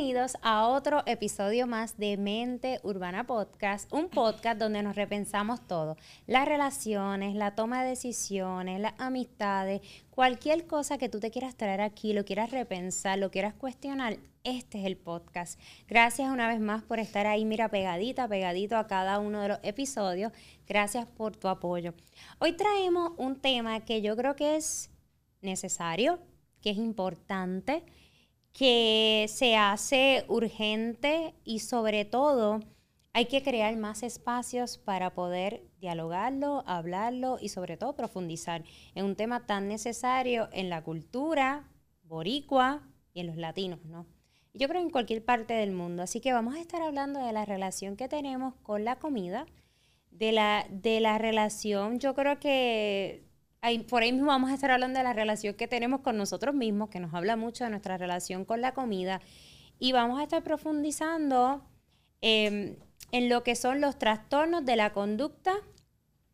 Bienvenidos a otro episodio más de Mente Urbana Podcast, un podcast donde nos repensamos todo, las relaciones, la toma de decisiones, las amistades, cualquier cosa que tú te quieras traer aquí, lo quieras repensar, lo quieras cuestionar, este es el podcast. Gracias una vez más por estar ahí, mira, pegadita, pegadito a cada uno de los episodios. Gracias por tu apoyo. Hoy traemos un tema que yo creo que es necesario, que es importante que se hace urgente y sobre todo hay que crear más espacios para poder dialogarlo, hablarlo y sobre todo profundizar en un tema tan necesario en la cultura boricua y en los latinos, ¿no? Yo creo en cualquier parte del mundo. Así que vamos a estar hablando de la relación que tenemos con la comida, de la, de la relación, yo creo que por ahí mismo vamos a estar hablando de la relación que tenemos con nosotros mismos, que nos habla mucho de nuestra relación con la comida. Y vamos a estar profundizando em, en lo que son los trastornos de la conducta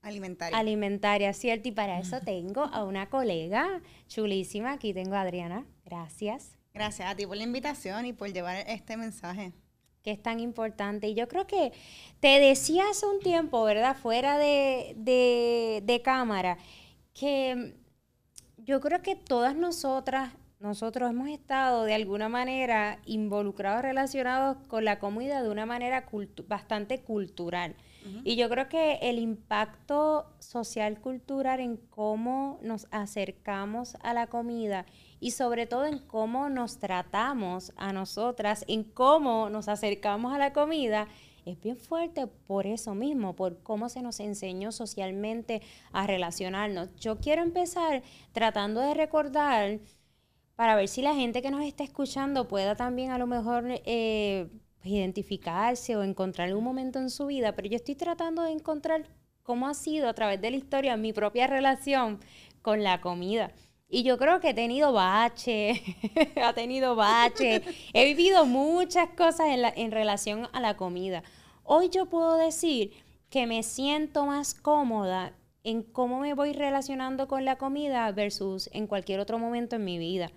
alimentaria. Alimentaria, ¿cierto? Y para eso tengo a una colega chulísima. Aquí tengo a Adriana. Gracias. Gracias a ti por la invitación y por llevar este mensaje. Que es tan importante. Y yo creo que te decía hace un tiempo, ¿verdad? Fuera de, de, de cámara que yo creo que todas nosotras, nosotros hemos estado de alguna manera involucrados, relacionados con la comida de una manera bastante cultural. Y yo creo que el impacto social cultural en cómo nos acercamos a la comida y sobre todo en cómo nos tratamos a nosotras, en cómo nos acercamos a la comida, es bien fuerte por eso mismo, por cómo se nos enseñó socialmente a relacionarnos. Yo quiero empezar tratando de recordar para ver si la gente que nos está escuchando pueda también a lo mejor eh, pues, identificarse o encontrar algún momento en su vida, pero yo estoy tratando de encontrar cómo ha sido a través de la historia mi propia relación con la comida. Y yo creo que he tenido bache, ha tenido bache, he vivido muchas cosas en relación a la comida. Hoy yo puedo decir que me siento más cómoda en cómo me voy relacionando con la comida versus en cualquier otro momento en mi vida.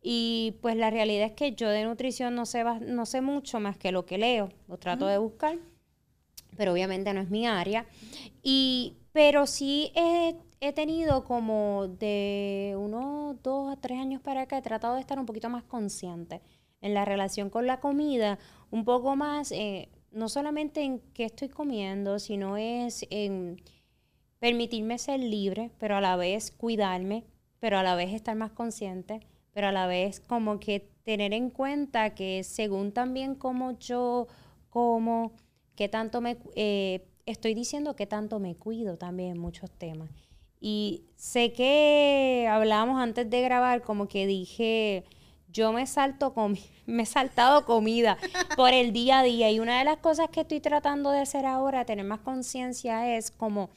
Y pues la realidad es que yo de nutrición no sé, no sé mucho más que lo que leo, lo trato de buscar, pero obviamente no es mi área. Y, pero sí he he tenido como de unos dos a tres años para acá, he tratado de estar un poquito más consciente en la relación con la comida, un poco más, eh, no solamente en qué estoy comiendo, sino es en permitirme ser libre, pero a la vez cuidarme, pero a la vez estar más consciente, pero a la vez como que tener en cuenta que según también como yo como, qué tanto me, eh, estoy diciendo que tanto me cuido también en muchos temas. Y sé que hablábamos antes de grabar, como que dije, yo me salto me he saltado comida por el día a día. Y una de las cosas que estoy tratando de hacer ahora, tener más conciencia, es como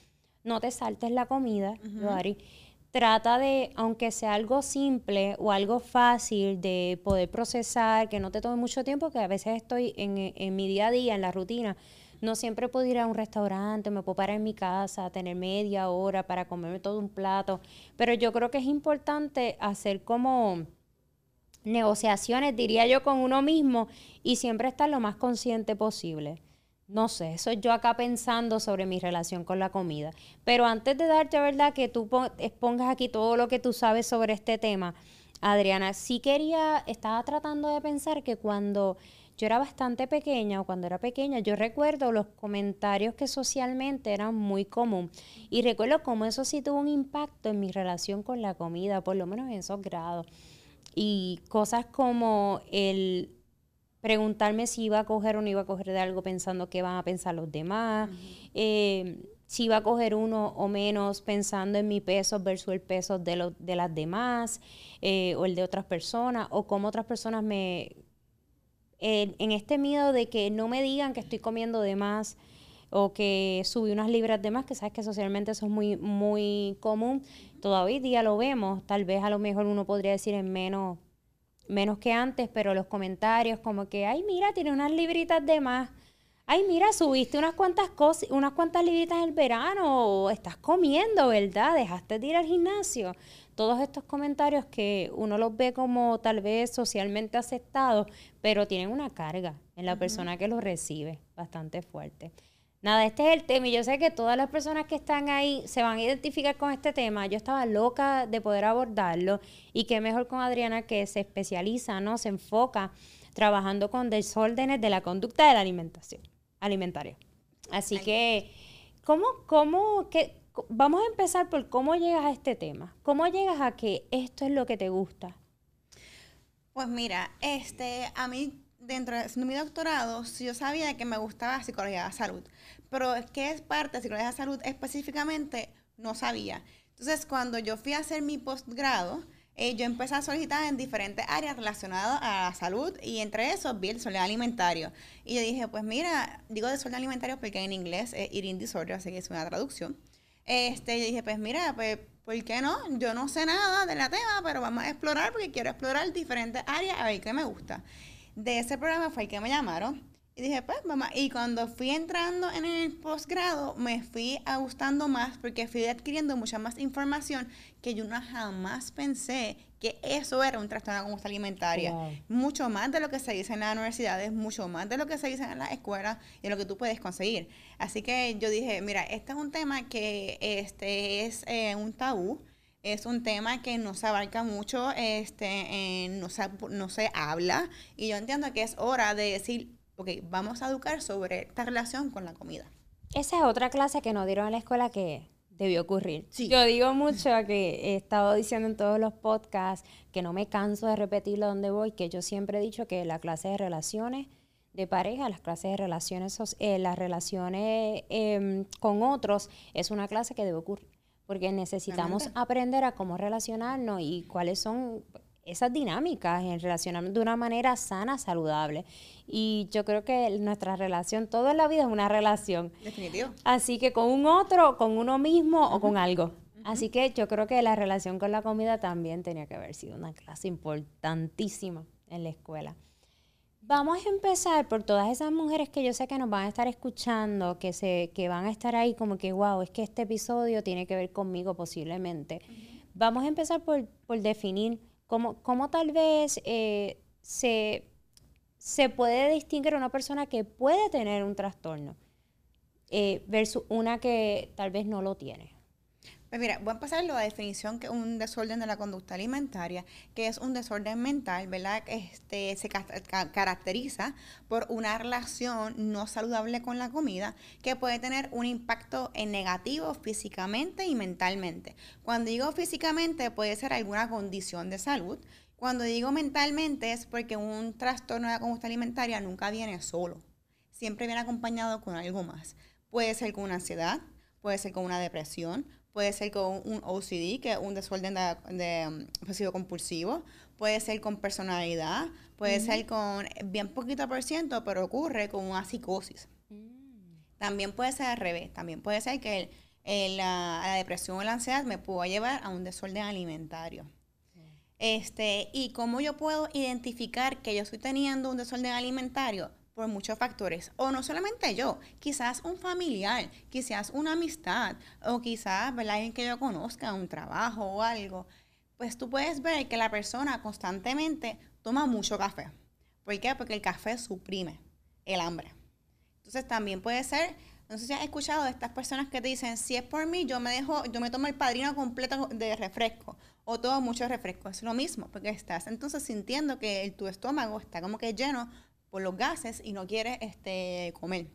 no te saltes la comida, Trata de, aunque sea algo simple o algo fácil de poder procesar, que no te tome mucho tiempo, que a veces estoy en, en mi día a día, en la rutina, no siempre puedo ir a un restaurante, me puedo parar en mi casa, tener media hora para comerme todo un plato, pero yo creo que es importante hacer como negociaciones, diría yo, con uno mismo y siempre estar lo más consciente posible. No sé, eso yo acá pensando sobre mi relación con la comida. Pero antes de darte, ¿verdad? Que tú expongas aquí todo lo que tú sabes sobre este tema, Adriana, sí quería, estaba tratando de pensar que cuando yo era bastante pequeña o cuando era pequeña, yo recuerdo los comentarios que socialmente eran muy común y recuerdo cómo eso sí tuvo un impacto en mi relación con la comida, por lo menos en esos grados. Y cosas como el preguntarme si iba a coger o no iba a coger de algo pensando qué van a pensar los demás, eh, si iba a coger uno o menos pensando en mi peso versus el peso de, de las demás eh, o el de otras personas, o cómo otras personas me en, este miedo de que no me digan que estoy comiendo de más o que subí unas libras de más, que sabes que socialmente eso es muy, muy común. Todavía día lo vemos, tal vez a lo mejor uno podría decir en menos, menos que antes, pero los comentarios como que, ay, mira, tiene unas libritas de más. Ay, mira, subiste unas cuantas cosas, unas cuantas libritas en el verano, o estás comiendo, ¿verdad? Dejaste de ir al gimnasio. todos estos comentarios que uno los ve como tal vez socialmente aceptados, pero tienen una carga en la persona que los recibe bastante fuerte. Nada, este es el tema y yo sé que todas las personas que están ahí se van a identificar con este tema. Yo estaba loca de poder abordarlo y qué mejor con Adriana que se especializa, ¿no? Se enfoca trabajando con desórdenes de la conducta de la alimentación alimentaria. Así que, ¿cómo, cómo, que, vamos a empezar por cómo llegas a este tema? ¿Cómo llegas a que esto es lo que te gusta? Pues mira, este, a mí dentro de mi doctorado, yo sabía que me gustaba psicología de salud, pero ¿qué es parte de psicología de salud específicamente? No sabía. Entonces, cuando yo fui a hacer mi postgrado, eh, yo empecé a solicitar en diferentes áreas relacionadas a la salud y entre esos vi el desorden alimentario. Y yo dije, pues mira, digo desorden alimentario porque en inglés es eating disorder, así que es una traducción. Este, yo dije, pues mira, pues, ¿por qué no? Yo no sé nada de la tema, pero vamos a explorar porque quiero explorar diferentes áreas a ver qué me gusta de ese programa fue el que me llamaron. Y dije, pues, mamá. Y cuando fui entrando en el posgrado, me fui gustando más porque fui adquiriendo mucha más información que yo no jamás pensé que eso era un trastorno de conducta alimentaria. Mucho más de lo que se dice en las universidades, mucho más de lo que se dice en las escuelas y de lo que tú puedes conseguir. Así que yo dije, mira, este es un tema que este es eh, un tabú es un tema que no se abarca mucho, este, no, se, no se habla y yo entiendo que es hora de decir, ok, vamos a educar sobre esta relación con la comida. Esa es otra clase que nos dieron en la escuela que debió ocurrir. Yo digo mucho que he estado diciendo en todos los podcasts que no me canso de repetirlo donde voy, que yo siempre he dicho que la clase de relaciones de pareja, las clases de relaciones, eh, las relaciones em, con otros, es una clase que debe ocurrir porque necesitamos aprender a cómo relacionarnos y cuáles son esas dinámicas en relacionarnos de una manera sana, saludable. Y yo creo que nuestra relación, todo en la vida es una relación. Definitivo. Así que con un otro, con uno mismo o con algo. Así que yo creo que la relación con la comida también tenía que haber sido una clase importantísima en la escuela. Vamos a empezar por todas esas mujeres que yo sé que nos van a estar escuchando, que, se, que van a estar ahí como que, wow, es que este episodio tiene que ver conmigo posiblemente. Vamos a empezar por, definir cómo, cómo tal vez eh, se, se puede distinguir una persona que puede tener un trastorno eh, versus una que tal vez no lo tiene. Pues mira, voy a pasar la definición que un desorden de la conducta alimentaria, que es un desorden mental, ¿verdad? Este se caracteriza por una relación no saludable con la comida que puede tener un impacto en negativo físicamente y mentalmente. Cuando digo físicamente puede ser alguna condición de salud. Cuando digo mentalmente es porque un trastorno de la conducta alimentaria nunca viene solo. Siempre viene acompañado con algo más. Puede ser con una ansiedad, puede ser con una depresión, puede ser con un OCD, que es un desorden de, de um, obsesivo compulsivo, puede ser con personalidad, puede ser con bien poquito por ciento, pero ocurre con una psicosis. Mm. También puede ser al revés, también puede ser que la, depresión o la ansiedad me pueda llevar a un desorden alimentario. Este, y cómo yo puedo identificar que yo estoy teniendo un desorden alimentario, por muchos factores. O no solamente yo, quizás un familiar, quizás una amistad, o quizás alguien que yo conozca, un trabajo o algo. Pues tú puedes ver que la persona constantemente toma mucho café. ¿Por qué? Porque el café suprime el hambre. Entonces también puede ser, no sé si has escuchado de estas personas que te dicen, si es por mí, yo me dejo, yo me tomo el padrino completo de refresco o todo mucho refresco. Es lo mismo, porque estás entonces sintiendo que tu estómago está como que lleno por los gases y no quiere este, comer.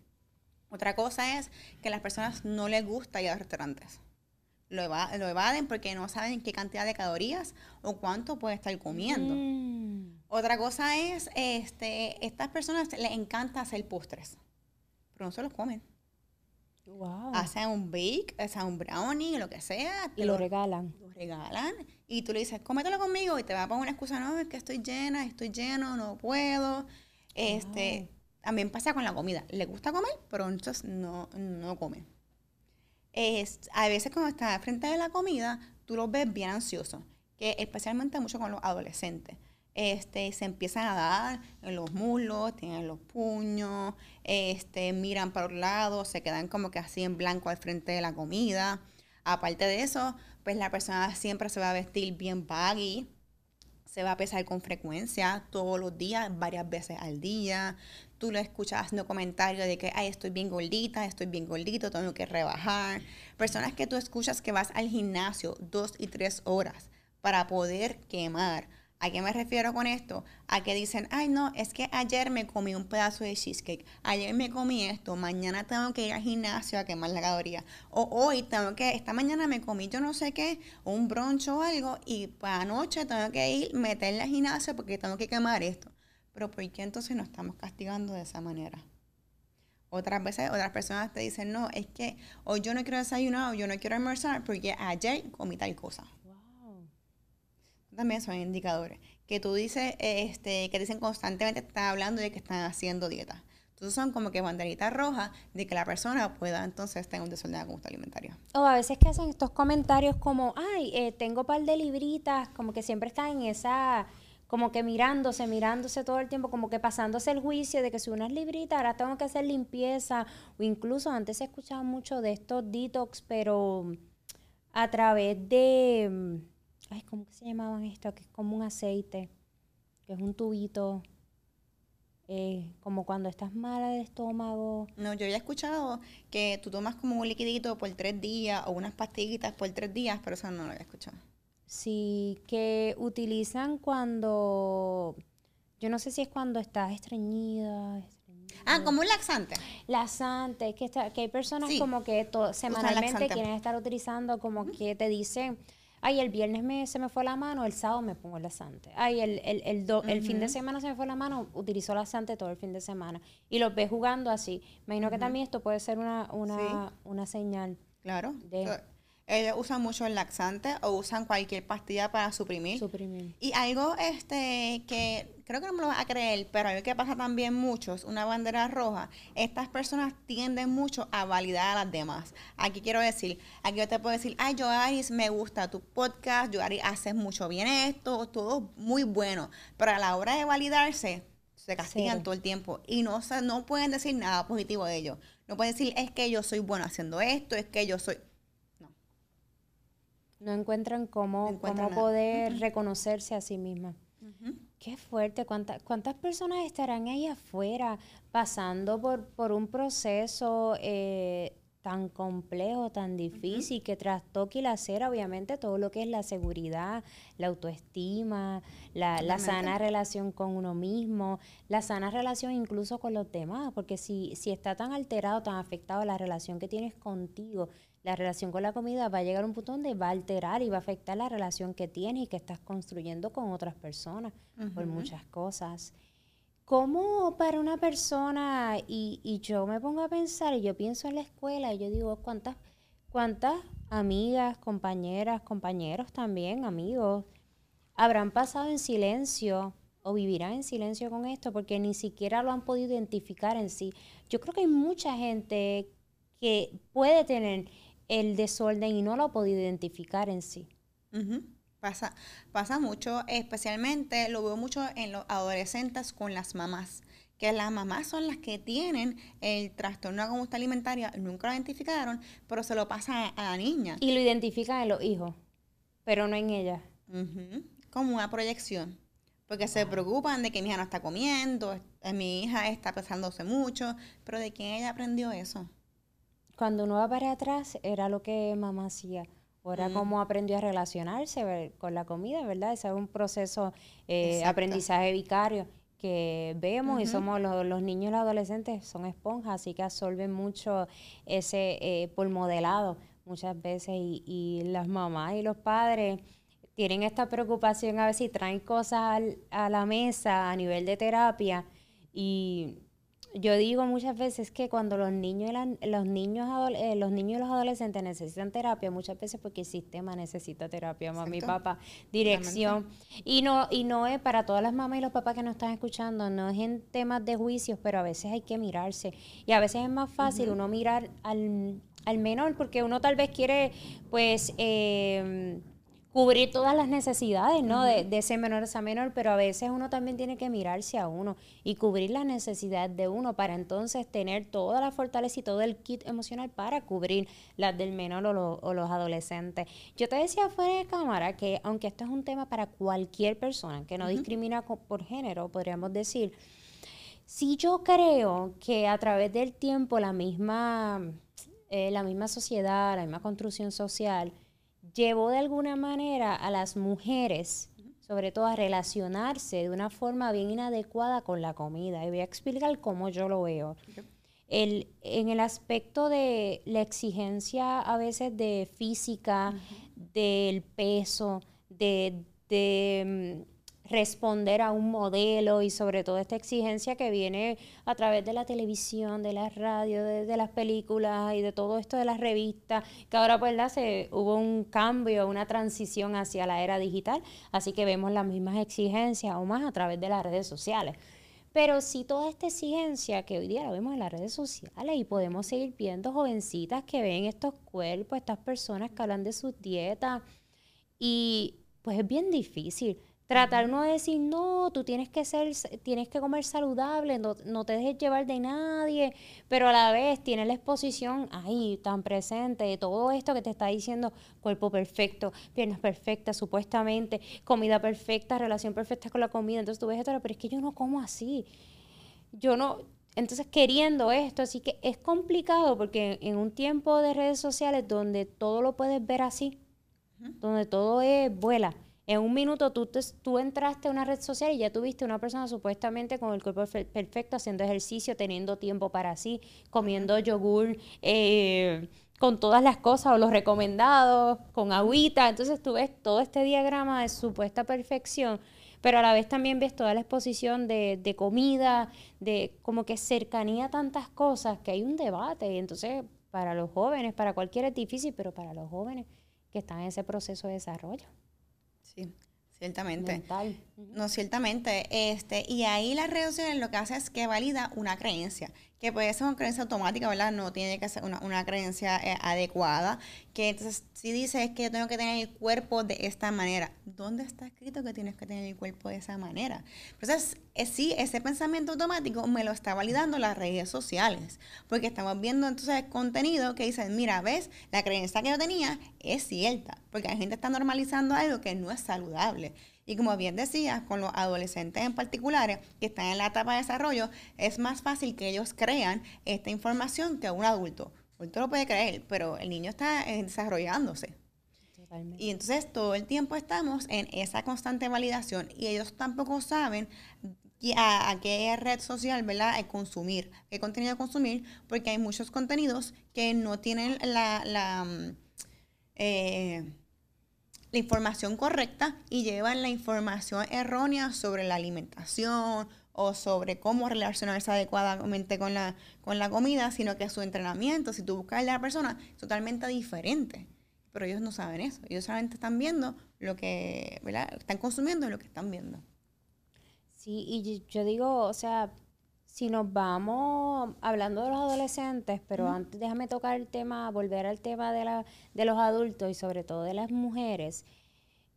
Otra cosa es que a las personas no les gusta ir a restaurantes. Lo, evaden porque no saben qué cantidad de calorías o cuánto puede estar comiendo. Mm. Otra cosa es, este, estas personas les encanta hacer postres, pero no se los comen. Wow. Hacen un bake, hacen un brownie, lo que sea. y lo, regalan. Lo regalan. Y tú le dices, cómetelo conmigo y te va a poner una excusa, no, es que estoy llena, estoy lleno, no puedo. Este, También pasa con la comida. Le gusta comer, pero entonces no, no come. Es, a veces cuando está frente de la comida, tú lo ves bien ansioso, que especialmente mucho con los adolescentes. Este, se empiezan a dar en los muslos, tienen los puños, este, miran para los lados, se quedan como que así en blanco al frente de la comida. Aparte de eso, pues la persona siempre se va a vestir bien baggy, se va a pesar con frecuencia, todos los días, varias veces al día. Tú lo escuchas haciendo comentarios de que, ay, estoy bien gordita, estoy bien gordito, tengo que rebajar. Personas que tú escuchas que vas al gimnasio dos y tres horas para poder quemar ¿A qué me refiero con esto? A que dicen, ay no, es que ayer me comí un pedazo de cheesecake, ayer me comí esto, mañana tengo que ir al gimnasio a quemar la caloría, o hoy tengo que, esta mañana me comí yo no sé qué, un brunch o algo, y para anoche tengo que ir, meterle al gimnasio porque tengo que quemar esto. Pero ¿por qué entonces nos estamos castigando de esa manera? Otras veces, otras personas te dicen, no, es que hoy yo no quiero desayunar o yo no quiero almorzar porque ayer comí tal cosa también son indicadores. Que tú dices, este, que dicen constantemente, están hablando de que están haciendo dieta. Entonces son como que banderitas rojas de que la persona pueda entonces tener un desorden de conducta alimentaria. O a veces que hacen estos comentarios como, ay, eh, tengo par de libritas, como que siempre están en esa, como que mirándose, mirándose todo el tiempo, como que pasándose el juicio de que si unas libritas, ahora tengo que hacer limpieza, o incluso antes se escuchaba mucho de estos detox, pero a través de ay, ¿cómo que se llamaban esto? Que es como un aceite, que es un tubito, eh, como cuando estás mala del estómago. No, yo había escuchado que tú tomas como un liquidito por tres días o unas pastillitas por tres días, pero eso no lo había escuchado. Sí, que utilizan cuando, yo no sé si es cuando estás estreñida. Ah, como un laxante. Laxante, que, está, que hay personas como que semanalmente quieren estar utilizando, como que te dicen ay, el viernes me, se me fue la mano, el sábado me pongo el laxante. Ay, el, el, el, el fin de semana se me fue la mano, utilizo laxante todo el fin de semana. Y los ves jugando así. Me imagino que también esto puede ser una, una, una señal. Claro. De, ellos usan mucho el laxante o usan cualquier pastilla para suprimir. Suprimir. Y algo este que creo que no me lo vas a creer, pero algo que pasa también mucho es una bandera roja. Estas personas tienden mucho a validar a las demás. Aquí quiero decir, aquí yo te puedo decir, ay, Joaris, me gusta tu podcast, Joaris, haces mucho bien esto, todo muy bueno. Pero a la hora de validarse, se castigan todo el tiempo y no, no pueden decir nada positivo de ellos. No pueden decir, es que yo soy bueno haciendo esto, es que yo soy no encuentran cómo, cómo poder reconocerse a sí misma. Qué fuerte, ¿Cuántas, ¿cuántas personas estarán ahí afuera pasando por, por un proceso eh, tan complejo, tan difícil, que trastoque y lacera obviamente todo lo que es la seguridad, la autoestima, la, la, sana relación con uno mismo, la sana relación incluso con los demás, porque si, si está tan alterado, tan afectado la relación que tienes contigo, la relación con la comida va a llegar a un punto donde va a alterar y va a afectar la relación que tienes y que estás construyendo con otras personas por muchas cosas. ¿Cómo para una persona, y, y, yo me pongo a pensar, y yo pienso en la escuela, y yo digo, ¿cuántas, cuántas amigas, compañeras, compañeros también, amigos, habrán pasado en silencio o vivirán en silencio con esto porque ni siquiera lo han podido identificar en sí? Yo creo que hay mucha gente que puede tener el desorden y no lo ha podido identificar en sí. Pasa, pasa mucho, especialmente lo veo mucho en los adolescentes con las mamás, que las mamás son las que tienen el trastorno de conducta alimentaria, nunca lo identificaron, pero se lo pasa a la niña. Y lo identifican en los hijos, pero no en ella. Como una proyección. Porque se preocupan de que mi hija no está comiendo, mi hija está pesándose mucho, pero ¿de quién ella aprendió eso? Cuando uno va para atrás, era lo que mamá hacía. O era cómo aprendió a relacionarse con la comida, ¿verdad? Ese es un proceso eh, aprendizaje vicario que vemos y somos los, niños y los adolescentes son esponjas, así que absorben mucho ese eh, por modelado muchas veces y, y, las mamás y los padres tienen esta preocupación a ver si traen cosas a la mesa a nivel de terapia y yo digo muchas veces que cuando los niños y los niños eh, los niños y los adolescentes necesitan terapia muchas veces porque el sistema necesita terapia mami papá. Dirección. Y no y no es para todas las mamás y los papás que nos están escuchando no es en temas de juicios pero a veces hay que mirarse. Y a veces es más fácil uno mirar al, al menor porque uno tal vez quiere pues eh, cubrir todas las necesidades, ¿no? de, ese menor a esa menor, pero a veces uno también tiene que mirarse a uno y cubrir las necesidades de uno para entonces tener toda la fortaleza y todo el kit emocional para cubrir las del menor o, los adolescentes. Yo te decía fuera de cámara que aunque esto es un tema para cualquier persona que no discrimina por género, podríamos decir, si yo creo que a través del tiempo la misma, eh, la misma sociedad, la misma construcción social, llevó de alguna manera a las mujeres, sobre todo a relacionarse de una forma bien inadecuada con la comida. Y voy a explicar cómo yo lo veo. El, en el aspecto de la exigencia a veces de física, del peso, de, de mm, responder a un modelo y sobre todo esta exigencia que viene a través de la televisión, de la radio, de, las películas y de todo esto de las revistas, que ahora pues se, hubo un cambio, una transición hacia la era digital, así que vemos las mismas exigencias o más a través de las redes sociales. Pero sí toda esta exigencia que hoy día la vemos en las redes sociales y podemos seguir viendo jovencitas que ven estos cuerpos, estas personas que hablan de sus dietas y pues es bien difícil Tratar uno de decir, no, tú tienes que ser, tienes que comer saludable, no, te dejes llevar de nadie, pero a la vez tienes la exposición ahí tan presente de todo esto que te está diciendo cuerpo perfecto, piernas perfectas, supuestamente, comida perfecta, relación perfecta con la comida. Entonces tú ves esto, pero es que yo no como así. Yo no, entonces queriendo esto, así que es complicado porque en un tiempo de redes sociales donde todo lo puedes ver así, donde todo es vuela en un minuto tú, tú entraste a una red social y ya tuviste una persona supuestamente con el cuerpo perfecto, haciendo ejercicio, teniendo tiempo para sí, comiendo yogur, eh, con todas las cosas o los recomendados, con agüita. Entonces tú ves todo este diagrama de supuesta perfección, pero a la vez también ves toda la exposición de, de comida, de como que cercanía a tantas cosas, que hay un debate. Y entonces para los jóvenes, para cualquiera es difícil, pero para los jóvenes que están en ese proceso de desarrollo. Sí, ciertamente. No, ciertamente. Este, y ahí las redes sociales lo que hace es que valida una creencia que puede ser una creencia automática, ¿verdad? No tiene que ser una, creencia eh, adecuada. Que entonces, si dices que yo tengo que tener el cuerpo de esta manera, ¿dónde está escrito que tienes que tener el cuerpo de esa manera? Entonces, eh, sí, ese pensamiento automático me lo está validando las redes sociales, porque estamos viendo entonces contenido que dice, mira, ves, la creencia que yo tenía es cierta, porque la gente está normalizando algo que no es saludable. Y como bien decías, con los adolescentes en particular que están en la etapa de desarrollo, es más fácil que ellos crean esta información que un adulto. Un adulto lo puede creer, pero el niño está eh, desarrollándose. Y entonces todo el tiempo estamos en esa constante validación y ellos tampoco saben a, qué red social, ¿verdad? consumir, qué contenido consumir, porque hay muchos contenidos que no tienen la, la mm, eh, la información correcta y llevan la información errónea sobre la alimentación o sobre cómo relacionarse adecuadamente con la, con la comida, sino que su entrenamiento, si tú buscas a la persona, es totalmente diferente. Pero ellos no saben eso. Ellos solamente están viendo lo que, ¿verdad? Están consumiendo lo que están viendo. Sí, y yo digo, o sea, si nos vamos hablando de los adolescentes, pero antes déjame tocar el tema, volver al tema de, la, de los adultos y sobre todo de las mujeres.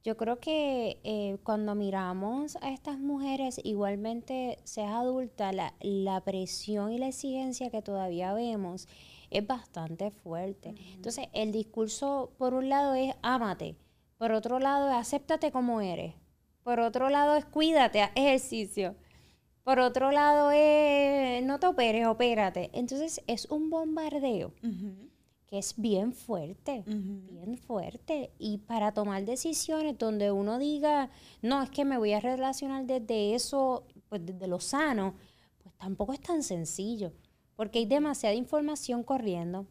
Yo creo que eh, cuando miramos a estas mujeres, igualmente seas adulta, la, la, presión y la exigencia que todavía vemos es bastante fuerte. Entonces, el discurso, por un lado, es ámate, por otro lado, es acéptate como eres, por otro lado, es cuídate, ejercicio. Por otro lado, es, no te operes, opérate. Entonces es un bombardeo que es bien fuerte, bien fuerte. Y para tomar decisiones donde uno diga, no, es que me voy a relacionar desde eso, pues desde lo sano, pues tampoco es tan sencillo, porque hay demasiada información corriendo,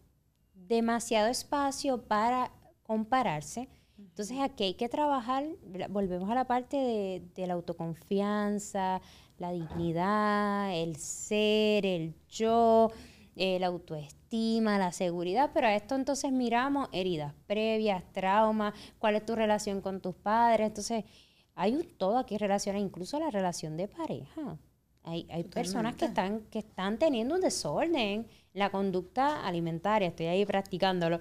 demasiado espacio para compararse. Entonces aquí hay que trabajar, volvemos a la parte de, de la autoconfianza, la dignidad, el ser, el yo, la autoestima, la seguridad, pero a esto entonces miramos heridas previas, traumas, cuál es tu relación con tus padres, entonces hay un todo aquí relaciona incluso la relación de pareja. Hay, hay personas que están, que están teniendo un desorden, la conducta alimentaria, estoy ahí practicándolo,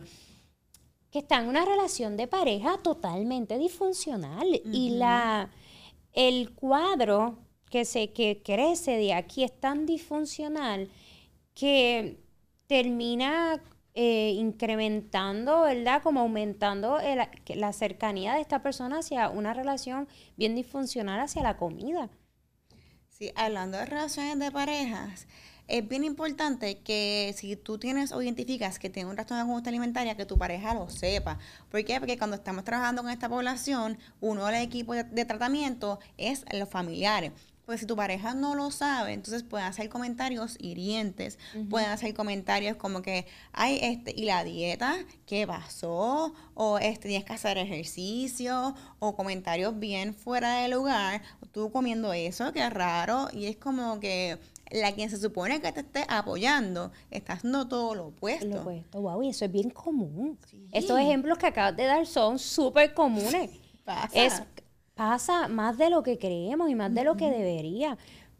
que está en una relación de pareja totalmente disfuncional y la el cuadro que se que crece de aquí es tan disfuncional que termina eh, incrementando, ¿verdad? Como aumentando la cercanía de esta persona hacia una relación bien disfuncional hacia la comida. Sí, hablando de relaciones de parejas, es bien importante que si tú tienes o identificas que tienes un trastorno de conducta alimentaria, que tu pareja lo sepa. ¿Por qué? Porque cuando estamos trabajando con esta población, uno de los equipos de tratamiento es los familiares. Pues si tu pareja no lo sabe, entonces pueden hacer comentarios hirientes, pueden hacer comentarios como que, ay, este, ¿y la dieta? ¿Qué pasó? O este, tienes que hacer ejercicio, o comentarios bien fuera de lugar, tú comiendo eso, qué raro, y es como que la quien se supone que te esté apoyando está haciendo todo lo opuesto. Lo opuesto, wow, y eso es bien común. Estos ejemplos que acabas de dar son súper comunes. Pasa. Es pasa más de lo que creemos y más de lo que debería.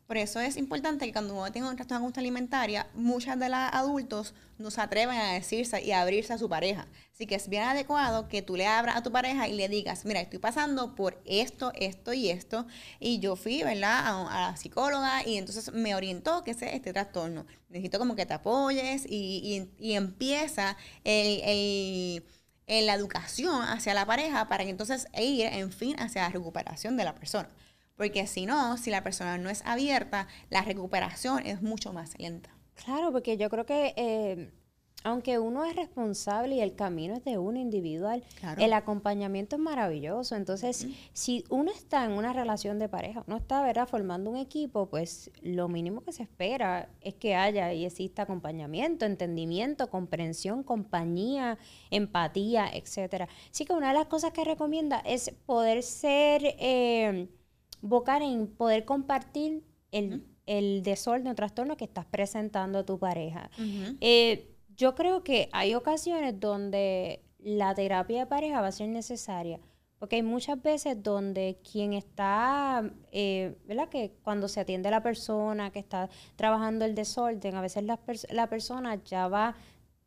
Por eso es importante que cuando uno tiene un trastorno de conducta alimentaria, muchas de las adultos no se atreven a decirse y a abrirse a su pareja. Así que es bien adecuado que tú le abras a tu pareja y le digas, mira, estoy pasando por esto, esto y esto, y yo fui, ¿verdad?, a, la psicóloga y entonces me orientó que ese este trastorno. Necesito como que te apoyes y, empieza el en la educación hacia la pareja para que entonces ir, en fin, hacia la recuperación de la persona. Porque si no, si la persona no es abierta, la recuperación es mucho más lenta. Claro, porque yo creo que eh, aunque uno es responsable y el camino es de uno individual, el acompañamiento es maravilloso. Entonces, si uno está en una relación de pareja, uno está ¿verdad? formando un equipo, pues lo mínimo que se espera es que haya y exista acompañamiento, entendimiento, comprensión, compañía, empatía, etcétera. Así que una de las cosas que recomienda es poder ser, eh, vocar en poder compartir el, desorden o trastorno que estás presentando a tu pareja yo creo que hay ocasiones donde la terapia de pareja va a ser necesaria. Porque hay muchas veces donde quien está, eh, ¿verdad? Que cuando se atiende a la persona que está trabajando el desorden, a veces la, la persona ya va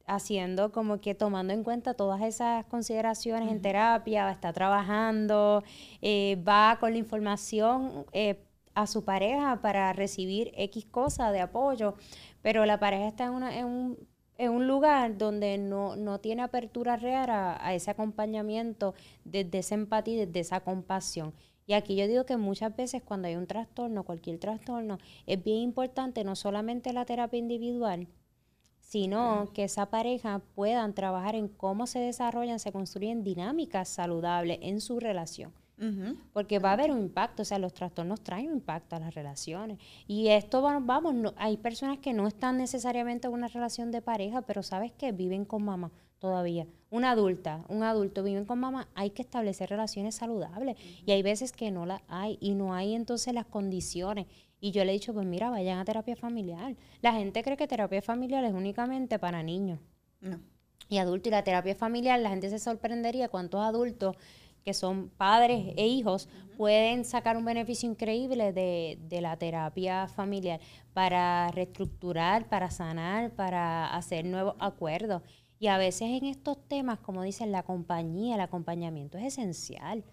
haciendo como que tomando en cuenta todas esas consideraciones en terapia, está trabajando, eh, va con la información eh, a su pareja para recibir X cosa de apoyo, pero la pareja está en, una, en un en un lugar donde no, tiene apertura real a, ese acompañamiento, desde esa empatía, desde esa compasión. Y aquí yo digo que muchas veces cuando hay un trastorno, cualquier trastorno, es bien importante no solamente la terapia individual, sino que esa pareja puedan trabajar en cómo se desarrollan, se construyen dinámicas saludables en su relación. Porque va a haber un impacto, o sea, los trastornos traen un impacto a las relaciones. Y esto, vamos, no, hay personas que no están necesariamente en una relación de pareja, pero sabes que viven con mamá todavía. Una adulta, un adulto viven con mamá, hay que establecer relaciones saludables. Y hay veces que no las hay y no hay entonces las condiciones. Y yo le he dicho, pues mira, vayan a terapia familiar. La gente cree que terapia familiar es únicamente para niños. Y adultos. Y la terapia familiar, la gente se sorprendería cuántos adultos que son padres e hijos, pueden sacar un beneficio increíble de, la terapia familiar para reestructurar, para sanar, para hacer nuevos acuerdos. Y a veces en estos temas, como dicen, la compañía, el acompañamiento es esencial.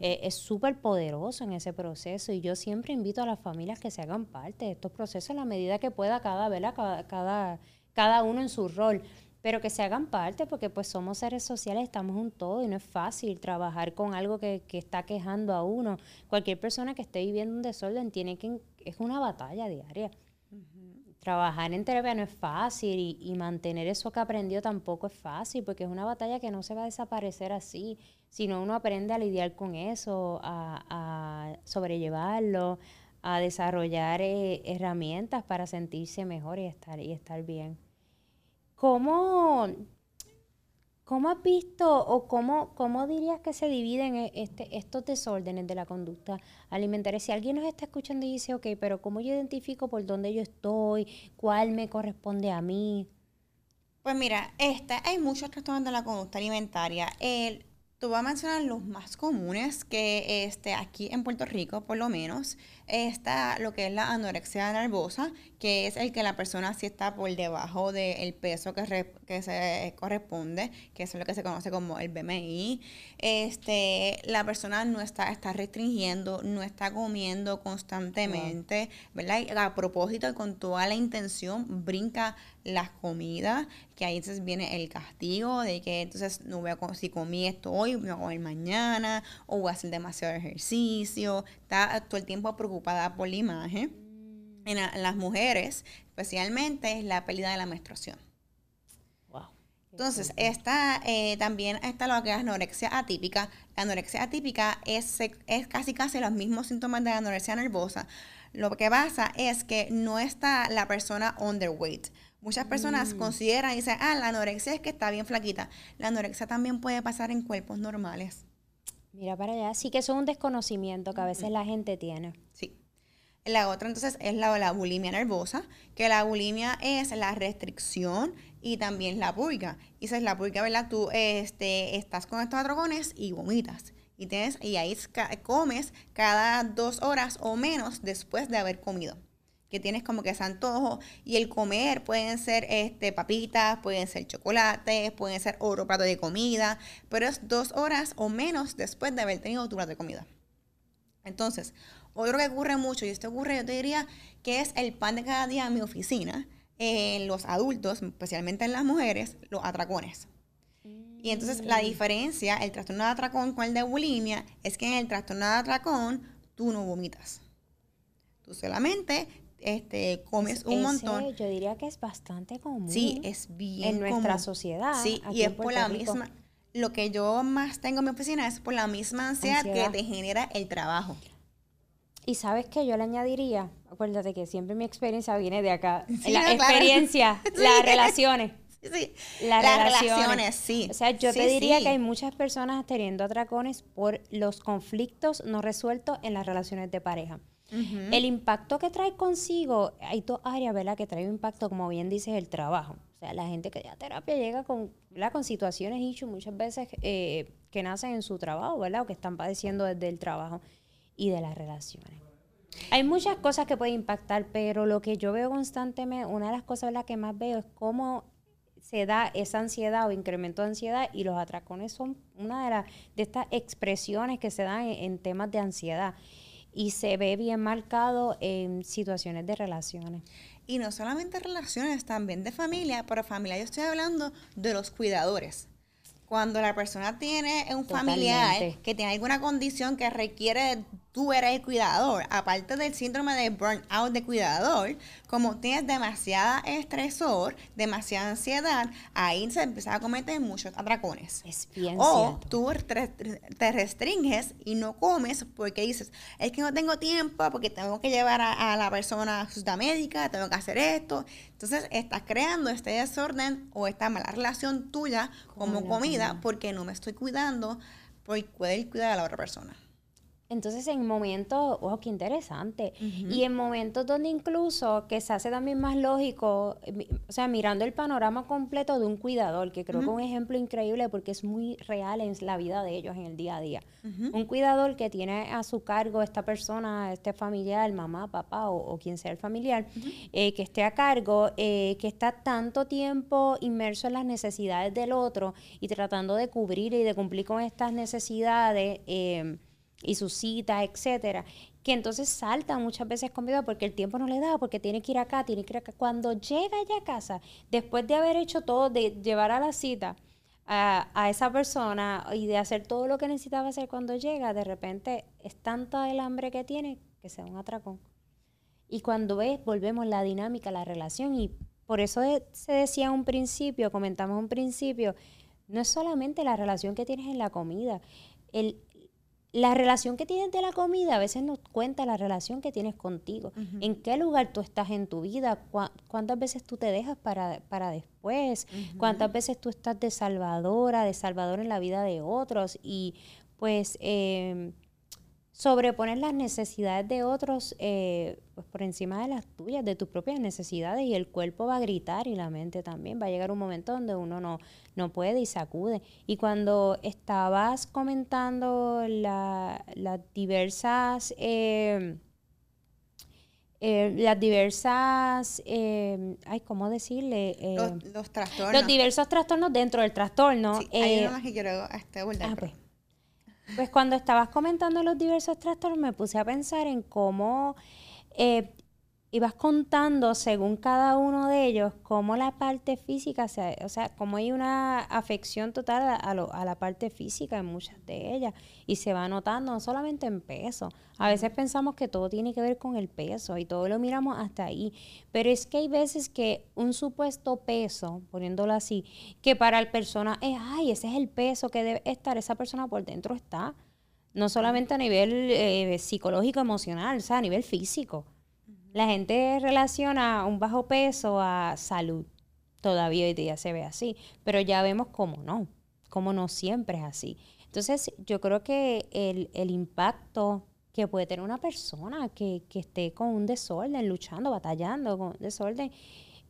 Eh, es súper poderoso en ese proceso y yo siempre invito a las familias que se hagan parte de estos procesos a la medida que pueda cada, Cada, cada, cada uno en su rol pero que se hagan parte porque pues somos seres sociales, estamos un todo y no es fácil trabajar con algo que, está quejando a uno. Cualquier persona que esté viviendo un desorden tiene que, es una batalla diaria. Trabajar en terapia no es fácil y, mantener eso que aprendió tampoco es fácil porque es una batalla que no se va a desaparecer así, sino uno aprende a lidiar con eso, a, sobrellevarlo, a desarrollar eh, herramientas para sentirse mejor y estar, y estar bien. ¿Cómo, cómo has visto o cómo, cómo dirías que se dividen e, este, estos desórdenes de la conducta alimentaria? Si alguien nos está escuchando y dice, ok, pero ¿cómo yo identifico por dónde yo estoy? ¿Cuál me corresponde a mí? Pues mira, esta, hay muchos trastornos de la conducta alimentaria. El, Te voy a mencionar los más comunes que este, aquí en Puerto Rico, por lo menos, está lo que es la anorexia nervosa, que es el que la persona sí está por debajo del peso que, que se corresponde, que es lo que se conoce como el BMI. Este, la persona no está, está restringiendo, no está comiendo constantemente, ¿verdad? A propósito, con toda la intención, brinca las comidas, que ahí entonces viene el castigo de que entonces no voy a, si comí esto hoy, me voy a comer mañana, o voy a hacer demasiado ejercicio, está todo el tiempo preocupada por la imagen. En, las mujeres, especialmente, es la pérdida de la menstruación. Entonces, está, eh, también está lo que es anorexia atípica. La anorexia atípica es, es casi casi los mismos síntomas de la anorexia nervosa. Lo que pasa es que no está la persona underweight. Muchas personas mm. consideran y dicen, ah, la anorexia es que está bien flaquita. La anorexia también puede pasar en cuerpos normales. Mira para allá. Sí que eso es un desconocimiento que a veces la gente tiene. Sí. La otra entonces es la, la, bulimia nervosa, que la bulimia es la restricción y también la purga. Y esa es la purga, ¿verdad? Tú este, estás con estos atrogones y vomitas. Y, tienes, y ahí comes cada dos horas o menos después de haber comido que tienes como que ese antojo y el comer pueden ser este papitas, pueden ser chocolates, pueden ser otro plato de comida, pero es dos horas o menos después de haber tenido tu plato de comida. Entonces, otro que ocurre mucho, y esto ocurre, yo te diría, que es el pan de cada día en mi oficina, en los adultos, especialmente en las mujeres, los atracones. Y entonces la mm. diferencia, el trastorno de atracón con el de bulimia, es que en el trastorno de atracón tú no vomitas. Tú solamente este, comes un montón. Yo diría que es bastante común. Sí, es bien En nuestra sociedad. Sí, y es por la misma. Lo que yo más tengo en mi oficina es por la misma ansiedad, que te genera el trabajo. Y sabes que yo le añadiría, acuérdate que siempre mi experiencia viene de acá. la experiencia, las relaciones. Sí, las, relaciones. sí. O sea, yo te diría que hay muchas personas teniendo atracones por los conflictos no resueltos en las relaciones de pareja. El impacto que trae consigo, hay dos áreas, ¿verdad? Que trae un impacto, como bien dices, el trabajo. O sea, la gente que ya terapia llega con, con situaciones, muchas veces eh, que nacen en su trabajo, ¿verdad? O que están padeciendo desde el trabajo y de las relaciones. Hay muchas cosas que pueden impactar, pero lo que yo veo constantemente, una de las cosas ¿verdad? que más veo es cómo se da esa ansiedad o incremento de ansiedad y los atracones son una de, las de estas expresiones que se dan en temas de ansiedad y se ve bien marcado en situaciones de relaciones. Y no solamente relaciones, también de familia, pero familia yo estoy hablando de los cuidadores. Cuando la persona tiene un familiar que tiene alguna condición que requiere tú eres el cuidador, aparte del síndrome de burnout de cuidador, como tienes demasiada estresor, demasiada ansiedad, ahí se empieza a cometer muchos atracones. Es bien O tú te restringes y no comes porque dices, es que no tengo tiempo porque tengo que llevar a, la persona a su médica, tengo que hacer esto. Entonces estás creando este desorden o esta mala relación tuya como comida porque no me estoy cuidando por poder cuidar a la otra persona. Entonces, en momentos, oh, qué interesante. Y en momentos donde incluso que se hace también más lógico, eh, o sea, mirando el panorama completo de un cuidador, que creo que es un ejemplo increíble porque es muy real en la vida de ellos en el día a día. Un cuidador que tiene a su cargo esta persona, este familiar, mamá, papá o, quien sea el familiar, eh, que esté a cargo, eh, que está tanto tiempo inmerso en las necesidades del otro y tratando de cubrir y de cumplir con estas necesidades y sus citas, etcétera, que entonces salta muchas veces con miedo porque el tiempo no le da, porque tiene que ir acá, tiene que ir acá. Cuando llega ya a casa, después de haber hecho todo, de llevar a la cita a, a esa persona y de hacer todo lo que necesitaba hacer cuando llega, de repente es tanta el hambre que tiene que se da un atracón. Y cuando ves, volvemos la dinámica, la relación, y por eso se decía un principio, comentamos un principio, no es solamente la relación que tienes en la comida, el, la relación que tienes de la comida a veces nos cuenta la relación que tienes contigo. ¿En qué lugar tú estás en tu vida? ¿Cuántas veces tú te dejas para, para después? ¿Cuántas veces tú estás de salvadora, de salvador en la vida de otros? Y pues em, sobreponer las necesidades de otros eh, pues por encima de las tuyas, de tus propias necesidades y el cuerpo va a gritar y la mente también. Va a llegar un momento donde uno no, no puede y sacude. Y cuando estabas comentando las diversas... Eh, eh, las diversas, ay, ¿cómo decirle? los, trastornos. Los diversos trastornos dentro del trastorno. Sí, hay uno que quiero este, pues cuando estabas comentando los diversos trastornos me puse a pensar en cómo eh, ibas contando según cada uno de ellos cómo la parte física, o sea, cómo hay una afección total a, la parte física en muchas de ellas y se va notando no solamente en peso. A veces pensamos que todo tiene que ver con el peso y todo lo miramos hasta ahí, pero es que hay veces que un supuesto peso, poniéndolo así, que para el persona es, ay, ese es el peso que debe estar, esa persona por dentro está. No solamente a nivel eh, psicológico, emocional, o sea, a nivel físico. La gente relaciona un bajo peso a salud. Todavía hoy día se ve así, pero ya vemos cómo no, cómo no siempre es así. Entonces, yo creo que el, impacto que puede tener una persona que, esté con un desorden, luchando, batallando con un desorden,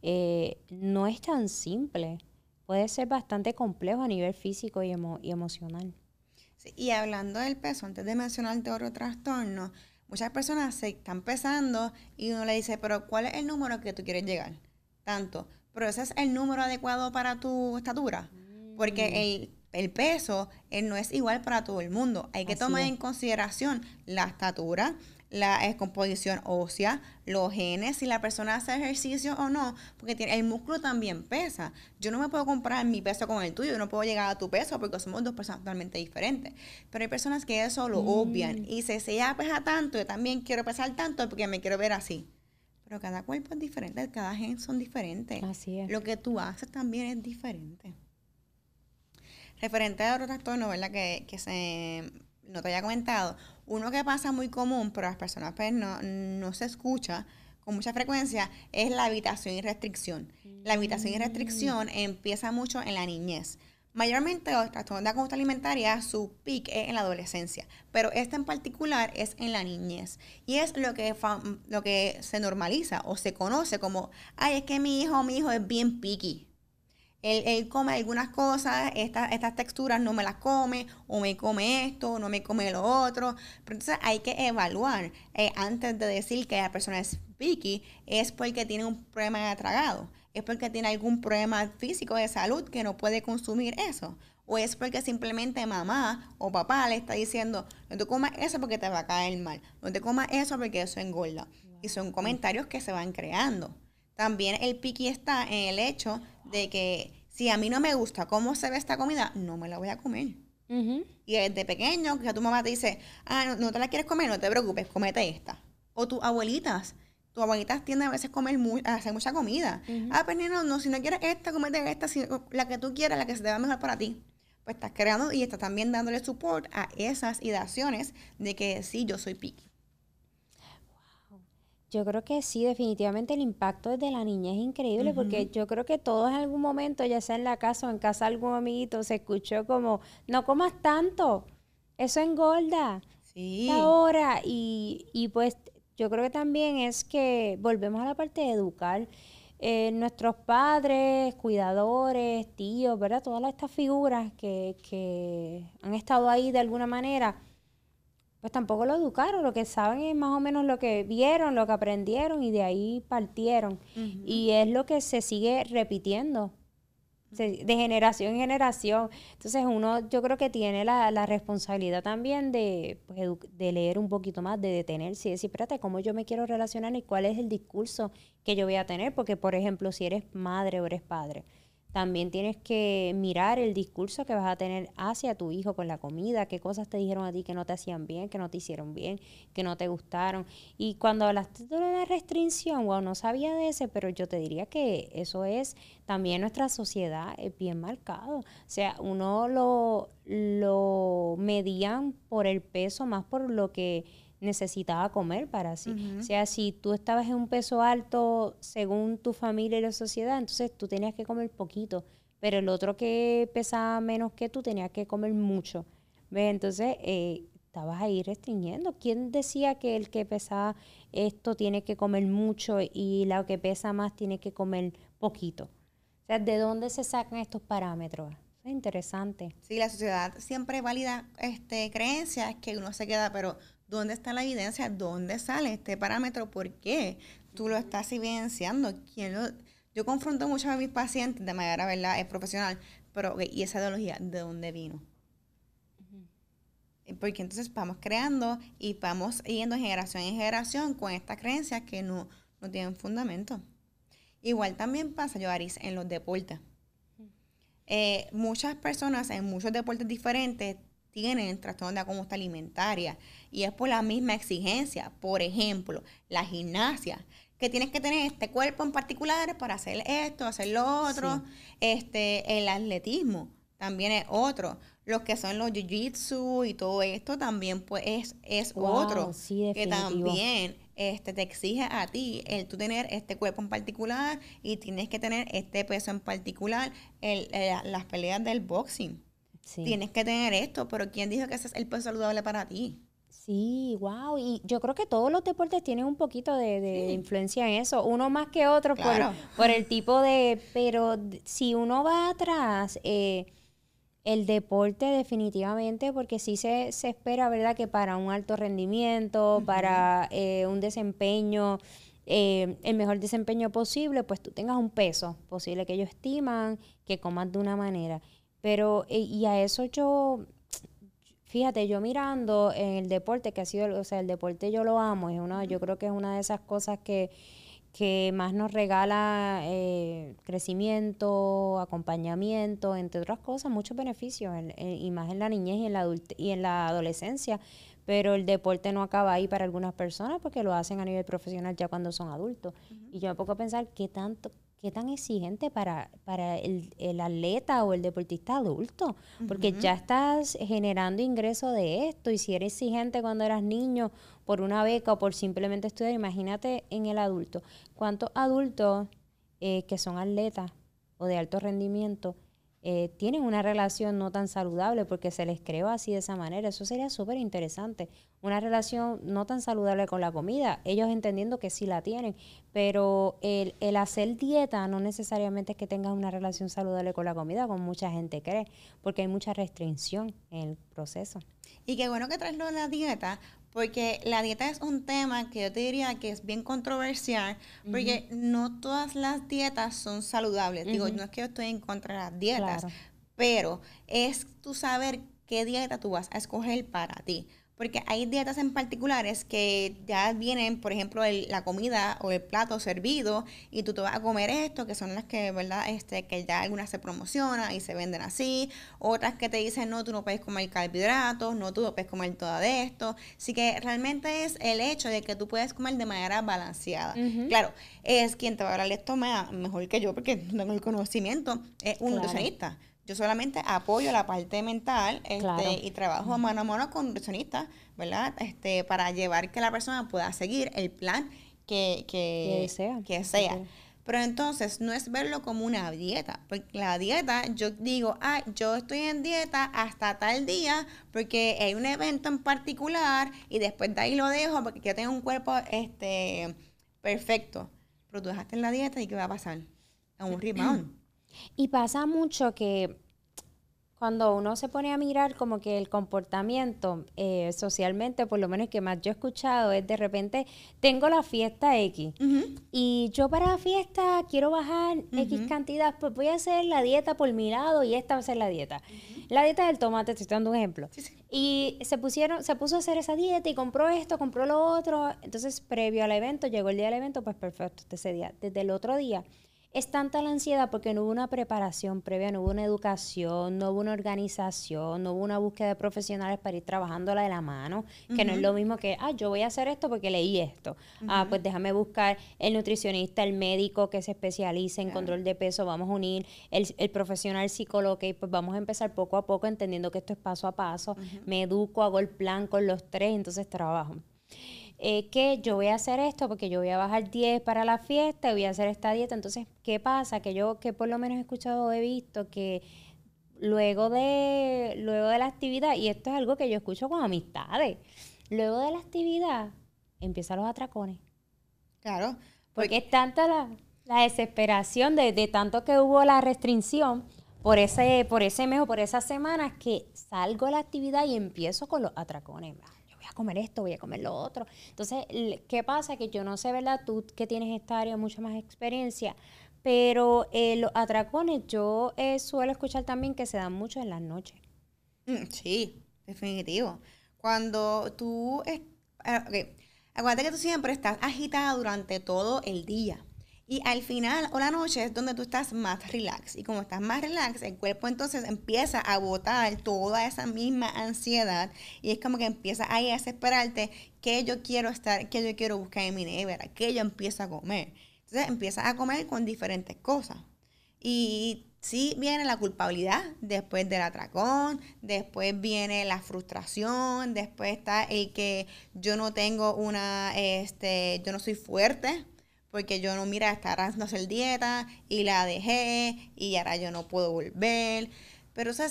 eh, no es tan simple. Puede ser bastante complejo a nivel físico y, y emocional. y hablando del peso, antes de mencionarte otro trastorno, Muchas personas se están pesando y uno le dice, pero ¿cuál es el número que tú quieres llegar? Tanto. Pero ese es el número adecuado para tu estatura. Porque mm. el, peso no es igual para todo el mundo. Hay que tomar en consideración la estatura, la descomposición ósea, los genes, si la persona hace ejercicio o no, porque tiene, el músculo también pesa. Yo no me puedo comparar mi peso con el tuyo, yo no puedo llegar a tu peso porque somos dos personas totalmente diferentes. Pero hay personas que eso lo obvian mm. y se si ella pesa tanto, yo también quiero pesar tanto porque me quiero ver así. Pero cada cuerpo es diferente, cada gen son diferentes. Así es. Lo que tú haces también es diferente. Referente a otro trastorno, ¿verdad? Que, que se, no te haya comentado, uno que pasa muy común, pero las personas pues, no, se escucha con mucha frecuencia, es la habitación y restricción. La habitación y restricción empieza mucho en la niñez. Mayormente los trastornos de la conducta alimentaria, su pic es en la adolescencia, pero este en particular es en la niñez. Y es lo que, lo que se normaliza o se conoce como, ay, es que mi hijo o mi hijo es bien picky. Él, come algunas cosas, estas texturas no me las come, o me come esto, no me come lo otro. Pero entonces hay que evaluar eh, antes de decir que la persona es picky, es porque tiene un problema de tragado, es porque tiene algún problema físico de salud que no puede consumir eso. O es porque simplemente mamá o papá le está diciendo, no te comas eso porque te va a caer mal, no te comas eso porque eso engorda. Y son comentarios que se van creando. También el piqui está en el hecho de que si a mí no me gusta cómo se ve esta comida, no me la voy a comer. Y desde pequeño, que tu mamá te dice, ah, no, te la quieres comer, no te preocupes, comete esta. O tus abuelitas, tus abuelitas tienden a veces a comer a hacer mucha comida. Ah, pues no, no, si no quieres esta, comete esta, la que tú quieras, la que se te va mejor para ti. Pues estás creando y estás también dándole support a esas ideaciones de que sí, yo soy piqui. Yo creo que sí, definitivamente el impacto desde la niña es increíble porque yo creo que todos en algún momento, ya sea en la casa o en casa de algún amiguito, se escuchó como, no comas tanto, eso engorda. Sí. Ahora, y, y pues yo creo que también es que volvemos a la parte de educar. Eh, nuestros padres, cuidadores, tíos, ¿verdad? Todas estas figuras que, que han estado ahí de alguna manera pues tampoco lo educaron, lo que saben es más o menos lo que vieron, lo que aprendieron y de ahí partieron. Y es lo que se sigue repitiendo de generación en generación. Entonces uno yo creo que tiene la, la responsabilidad también de, pues, de leer un poquito más, de detenerse y decir, espérate, ¿cómo yo me quiero relacionar y cuál es el discurso que yo voy a tener? Porque, por ejemplo, si eres madre o eres padre, también tienes que mirar el discurso que vas a tener hacia tu hijo con la comida, qué cosas te dijeron a ti que no te hacían bien, que no te hicieron bien, que no te gustaron. Y cuando hablaste de la restricción, wow, no sabía de ese, pero yo te diría que eso es también nuestra sociedad es bien marcado. O sea, uno lo, lo medían por el peso, más por lo que necesitaba comer para sí. O sea, si tú estabas en un peso alto según tu familia y la sociedad, entonces tú tenías que comer poquito, pero el otro que pesaba menos que tú tenía que comer mucho. ¿Ves? Entonces, eh, estabas ahí restringiendo. ¿Quién decía que el que pesa esto tiene que comer mucho y la que pesa más tiene que comer poquito? O sea, ¿de dónde se sacan estos parámetros? Es interesante. Sí, la sociedad siempre valida este, creencias que uno se queda, pero ¿dónde está la evidencia? ¿Dónde sale este parámetro? ¿Por qué tú lo estás evidenciando? ¿Quién lo, yo confronto mucho a mis pacientes de manera ¿verdad? Es profesional, pero ¿y esa ideología de dónde vino? Porque entonces vamos creando y vamos yendo generación en generación con estas creencias que no, no tienen fundamento. Igual también pasa, Yoaris, en los deportes. Eh, muchas personas en muchos deportes diferentes tienen trastorno de la conducta alimentaria y es por la misma exigencia. Por ejemplo, la gimnasia que tienes que tener este cuerpo en particular para hacer esto, hacer lo otro. Este, el atletismo también es otro. Los que son los jiu-jitsu y todo esto también pues es, es otro. que también este, te exige a ti el tú tener este cuerpo en particular y tienes que tener este peso en particular. El, las peleas del boxing. Tienes que tener esto, pero ¿quién dijo que ese es el peso saludable para ti? Sí, wow. Y yo creo que todos los deportes tienen un poquito de, influencia en eso, uno más que otro por, el tipo de... Pero si uno va atrás, eh, el deporte definitivamente, porque sí se, se, espera, ¿verdad? Que para un alto rendimiento, para eh, un desempeño, eh, el mejor desempeño posible, pues tú tengas un peso posible que ellos estiman, que comas de una manera. Pero, y a eso yo Fíjate, yo mirando en el deporte, que ha sido, o sea, el deporte yo lo amo, es una, yo creo que es una de esas cosas que, que más nos regala eh, crecimiento, acompañamiento, entre otras cosas, muchos beneficios, y más en la niñez y en la, y en la adolescencia. Pero el deporte no acaba ahí para algunas personas porque lo hacen a nivel profesional ya cuando son adultos. Y yo me pongo a pensar qué tanto, qué tan exigente para, para el, el, atleta o el deportista adulto, porque ya estás generando ingreso de esto y si eres exigente cuando eras niño por una beca o por simplemente estudiar, imagínate en el adulto. ¿Cuántos adultos eh, que son atletas o de alto rendimiento eh, tienen una relación no tan saludable porque se les creó así de esa manera. Eso sería súper interesante. Una relación no tan saludable con la comida, ellos entendiendo que sí la tienen, pero el, el hacer dieta no necesariamente es que tengas una relación saludable con la comida, como mucha gente cree, porque hay mucha restricción en el proceso. Y qué bueno que traes lo de la dieta, porque la dieta es un tema que yo te diría que es bien controversial, porque no todas las dietas son saludables. Digo, no es que yo estoy en contra de las dietas, pero es tú saber qué dieta tú vas a escoger para ti. Porque hay dietas en particulares que ya vienen, por ejemplo, la comida o el plato servido y tú te vas a comer esto, que son las que, ¿verdad? Este, que ya algunas se promocionan y se venden así. Otras que te dicen, no, tú no puedes comer carbohidratos, no, tú no puedes comer todo de esto. Así que realmente es el hecho de que tú puedes comer de manera balanceada. Claro, es quien te va a hablar de esto mejor que yo porque no tengo el conocimiento, es un nutricionista. Yo solamente apoyo la parte mental este, y trabajo mano a mano con nutricionistas, ¿verdad? Este, para llevar que la persona pueda seguir el plan que, que, que sea. Pero entonces no es verlo como una dieta, porque la dieta, yo digo, ah, yo estoy en dieta hasta tal día porque hay un evento en particular y después de ahí lo dejo porque yo tengo un cuerpo este, perfecto. Pero tú dejaste en la dieta y ¿qué va a pasar? A un rebound. Y pasa mucho que cuando uno se pone a mirar como que el comportamiento eh, socialmente, por lo menos que más yo he escuchado, es de repente tengo la fiesta X y yo para la fiesta quiero bajar X cantidad, pues voy a hacer la dieta por mi lado y esta va a ser la dieta. La dieta del tomate, estoy dando un ejemplo. Y se pusieron, se puso a hacer esa dieta y compró esto, compró lo otro. Entonces, previo al evento, llegó el día del evento, pues perfecto, ese día. Desde el otro día es tanta la ansiedad porque no hubo una preparación previa, no hubo una educación, no hubo una organización, no hubo una búsqueda de profesionales para ir trabajándola de la mano, que no es lo mismo que, ah, yo voy a hacer esto porque leí esto. Ah, pues déjame buscar el nutricionista, el médico que se especialice en control de peso, vamos a unir el, el, profesional psicólogo, y pues vamos a empezar poco a poco entendiendo que esto es paso a paso, me educo, hago el plan con los tres, entonces trabajo eh, que yo voy a hacer esto porque yo voy a bajar 10 para la fiesta y voy a hacer esta dieta. Entonces, ¿qué pasa? Que yo, que por lo menos he escuchado o he visto que luego de, luego de la actividad, y esto es algo que yo escucho con amistades, luego de la actividad empiezan los atracones. Claro. Porque, es tanta la, la desesperación de, de, tanto que hubo la restricción por ese, por ese mes o por esas semanas que salgo de la actividad y empiezo con los atracones. Voy a comer esto, voy a comer lo otro. Entonces, ¿qué pasa? Que yo no sé, ¿verdad? Tú que tienes esta área, mucha más experiencia, pero eh, los atracones yo eh, suelo escuchar también que se dan mucho en las noches. Mm, sí, definitivo. Cuando tú... Es, ah. Acuérdate que tú siempre estás agitada durante todo el día. Y al final o la noche es donde tú estás más relax. Y como estás más relax, el cuerpo entonces empieza a botar toda esa misma ansiedad. Y es como que empieza ahí a desesperarte que yo quiero estar, que yo quiero buscar en mi nevera, que yo empiezo a comer. Entonces empiezas a comer con diferentes cosas. Y sí viene la culpabilidad después del atracón, después viene la frustración, después está el que yo no tengo una, este, yo no soy fuerte porque yo no, mira, estar haciendo hacer dieta y la dejé y ahora yo no puedo volver. Pero eso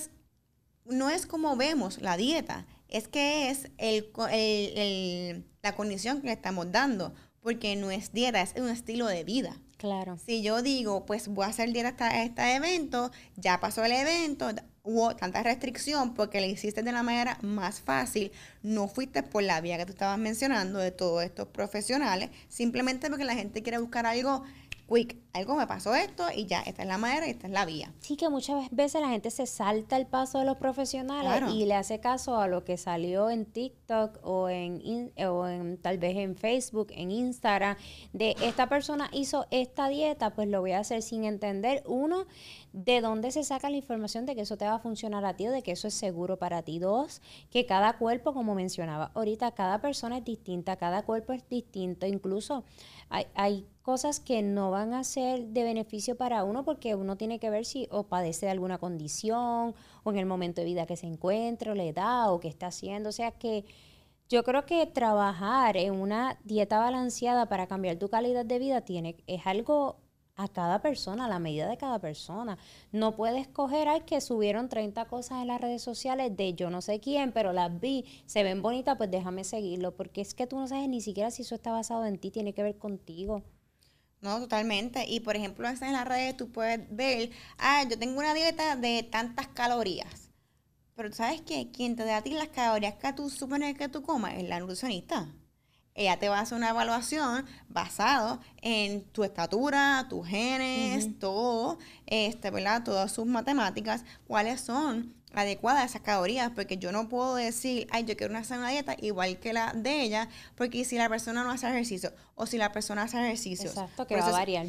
no es como vemos la dieta, es que es el, el, la condición que le estamos dando porque no es dieta, es un estilo de vida. Claro. Si yo digo, pues voy a hacer dieta hasta este evento, ya pasó el evento, hubo tanta restricción porque le hiciste de la manera más fácil, no fuiste por la vía que tú estabas mencionando de todos estos profesionales, simplemente porque la gente quiere buscar algo quick, algo me pasó esto y ya, esta es la manera y esta es la vía. Sí, que muchas veces la gente se salta el paso de los profesionales y le hace caso a lo que salió en TikTok o en, o en tal vez en Facebook, en Instagram, de esta persona hizo esta dieta, pues lo voy a hacer sin entender, uno, de dónde se saca la información de que eso te va a funcionar a ti o de que eso es seguro para ti. Dos, que cada cuerpo, como mencionaba ahorita, cada persona es distinta, cada cuerpo es distinto, incluso hay, hay cosas que no van a ser de beneficio para uno porque uno tiene que ver si o padece de alguna condición o en el momento de vida que se encuentra o la edad o qué está haciendo. O sea que yo creo que trabajar en una dieta balanceada para cambiar tu calidad de vida tiene, es algo a cada persona, a la medida de cada persona. No puedes coger, ay, que subieron 30 cosas en las redes sociales de yo no sé quién, pero las vi, se ven bonitas, pues déjame seguirlo, porque es que tú no sabes ni siquiera si eso está basado en ti, tiene que ver contigo. No, totalmente. Y por ejemplo, en las redes tú puedes ver, ah, yo tengo una dieta de tantas calorías. Pero sabes que quien te da a ti las calorías que tú supones que tú comas es la nutricionista. Ella te va a hacer una evaluación basado en tu estatura, tus genes, todo, este, ¿verdad? Todas sus matemáticas, cuáles son adecuada a esas calorías, porque yo no puedo decir, ay, yo quiero una dieta igual que la de ella, porque si la persona no hace ejercicio o si la persona hace ejercicio. Exacto, que va a variar.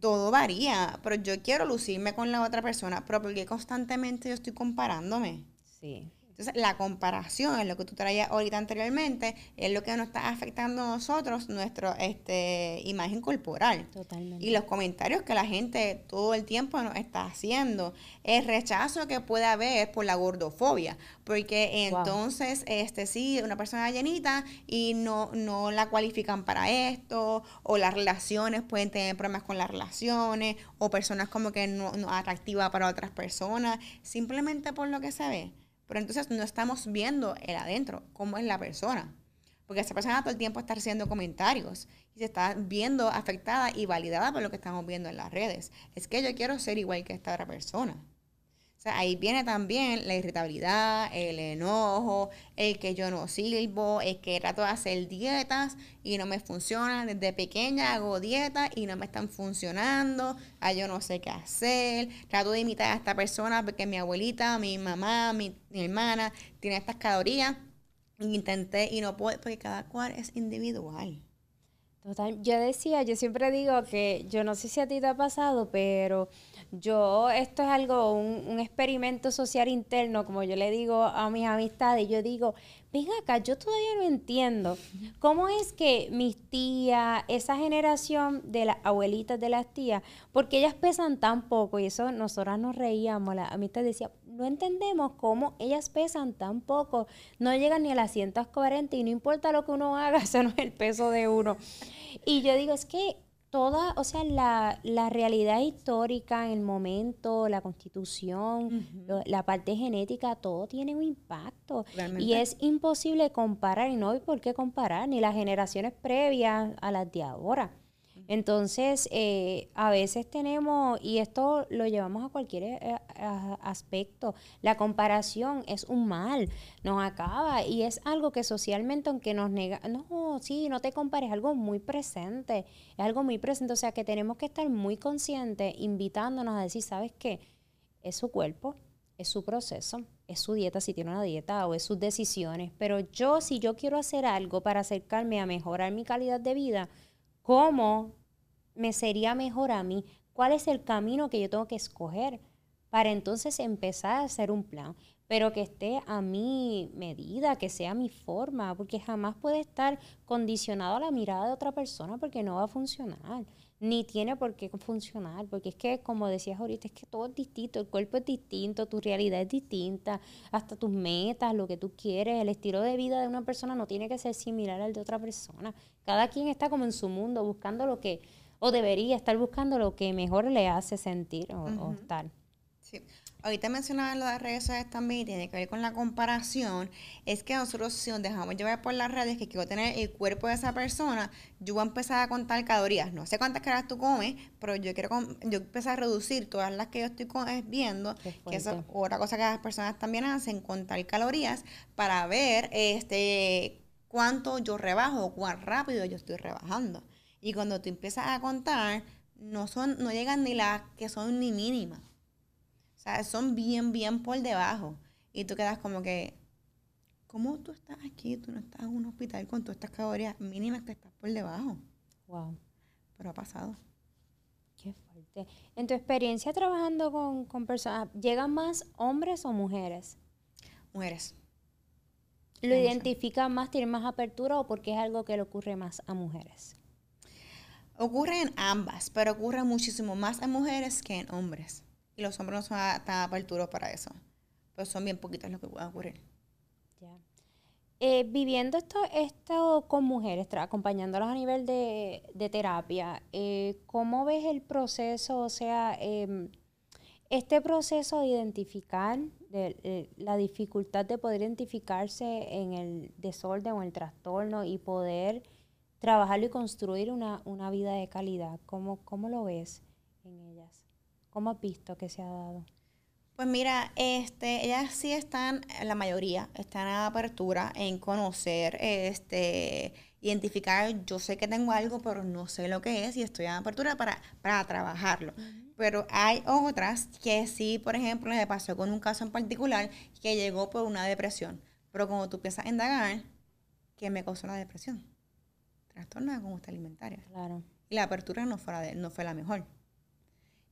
Todo varía, pero yo quiero lucirme con la otra persona, pero porque constantemente yo estoy comparándome. Sí. Entonces, la comparación es lo que tú traías ahorita anteriormente, es lo que nos está afectando a nosotros, nuestra este, imagen corporal. Totalmente. Y los comentarios que la gente todo el tiempo nos está haciendo, el rechazo que puede haber por la gordofobia, porque entonces, este sí, una persona llenita y no, no la cualifican para esto, o las relaciones pueden tener problemas con las relaciones, o personas como que no, no atractivas para otras personas, simplemente por lo que se ve. Pero entonces no estamos viendo el adentro, cómo es la persona. Porque esa persona todo el tiempo está haciendo comentarios y se está viendo afectada y validada por lo que estamos viendo en las redes. Es que yo quiero ser igual que esta otra persona ahí viene también la irritabilidad, el enojo, el que yo no sirvo, el que trato de hacer dietas y no me funcionan. Desde pequeña hago dietas y no me están funcionando. Ah, yo no sé qué hacer. Trato de imitar a esta persona porque mi abuelita, mi mamá, mi, hermana tiene estas calorías. Intenté y no puedo, porque cada cual es individual. Yo decía, yo siempre digo que yo no sé si a ti te ha pasado, pero yo, esto es algo, un, experimento social interno, como yo le digo a mis amistades, yo digo, venga acá, yo todavía no entiendo cómo es que mis tías, esa generación de las abuelitas de las tías, porque ellas pesan tan poco, y eso nosotras nos reíamos, la amistad decía, no entendemos cómo ellas pesan tan poco, no llegan ni a las 140 y no importa lo que uno haga, eso no es el peso de uno. Y yo digo, es que toda, o sea, la, la realidad histórica, el momento, la constitución, la parte genética, todo tiene un impacto. Y es imposible comparar, y no hay por qué comparar, ni las generaciones previas a las de ahora. Entonces, eh, a veces tenemos, y esto lo llevamos a cualquier eh, aspecto, la comparación es un mal, nos acaba y es algo que socialmente, aunque nos nega, no, sí, no te compares, es algo muy presente, es algo muy presente, o sea que tenemos que estar muy conscientes, invitándonos a decir, ¿sabes qué? Es su cuerpo, es su proceso, es su dieta si tiene una dieta o es sus decisiones, pero yo si yo quiero hacer algo para acercarme a mejorar mi calidad de vida, ¿Cómo me sería mejor a mí? ¿Cuál es el camino que yo tengo que escoger para entonces empezar a hacer un plan? Pero que esté a mi medida, que sea mi forma, porque jamás puede estar condicionado a la mirada de otra persona porque no va a funcionar ni tiene por qué funcionar, porque es que, como decías ahorita, es que todo es distinto, el cuerpo es distinto, tu realidad es distinta, hasta tus metas, lo que tú quieres, el estilo de vida de una persona no tiene que ser similar al de otra persona. Cada quien está como en su mundo buscando lo que, o debería estar buscando lo que mejor le hace sentir o, o estar. Sí. Ahorita mencionaba lo de las redes sociales también y tiene que ver con la comparación. Es que nosotros, si nos dejamos llevar por las redes, que quiero tener el cuerpo de esa persona, yo voy a empezar a contar calorías. No sé cuántas calorías tú comes, pero yo quiero yo empezar a reducir todas las que yo estoy eh, viendo. Que es otra cosa que las personas también hacen, contar calorías para ver este cuánto yo rebajo o cuán rápido yo estoy rebajando. Y cuando tú empiezas a contar, no son, no llegan ni las que son ni mínimas sea, son bien, bien por debajo. Y tú quedas como que, ¿cómo tú estás aquí? Tú no estás en un hospital con todas estas calorías mínimas que estás por debajo. Wow. Pero ha pasado. Qué fuerte. En tu experiencia trabajando con, personas, ¿llegan más hombres o mujeres? Mujeres. ¿Lo identifican más, tienen más apertura o porque es algo que le ocurre más a mujeres? Ocurre en ambas, pero ocurre muchísimo más en mujeres que en hombres. Y los hombres no son tan aperturos para eso. Pues son bien poquitos los que pueden ocurrir. Ya. Eh, viviendo esto, esto con mujeres, acompañándolas a nivel de, terapia, eh, ¿cómo ves el proceso? O sea, em, este proceso de identificar de, la dificultad de poder identificarse en el desorden o el trastorno y poder trabajarlo y construir una, una vida de calidad. ¿Cómo, ¿Cómo lo ves? ¿Cómo has visto que se ha dado? Pues mira, este, ellas sí están, la mayoría, están en apertura en conocer, este, identificar, yo sé que tengo algo, pero no sé lo que es y estoy en apertura para, para trabajarlo. Pero hay otras que sí, por ejemplo, me pasó con un caso en particular que llegó por una depresión. Pero como tú piensas indagar, ¿qué me causó la depresión? Trastorno de conducta alimentaria. Claro. Y la apertura no fue, no fue la mejor.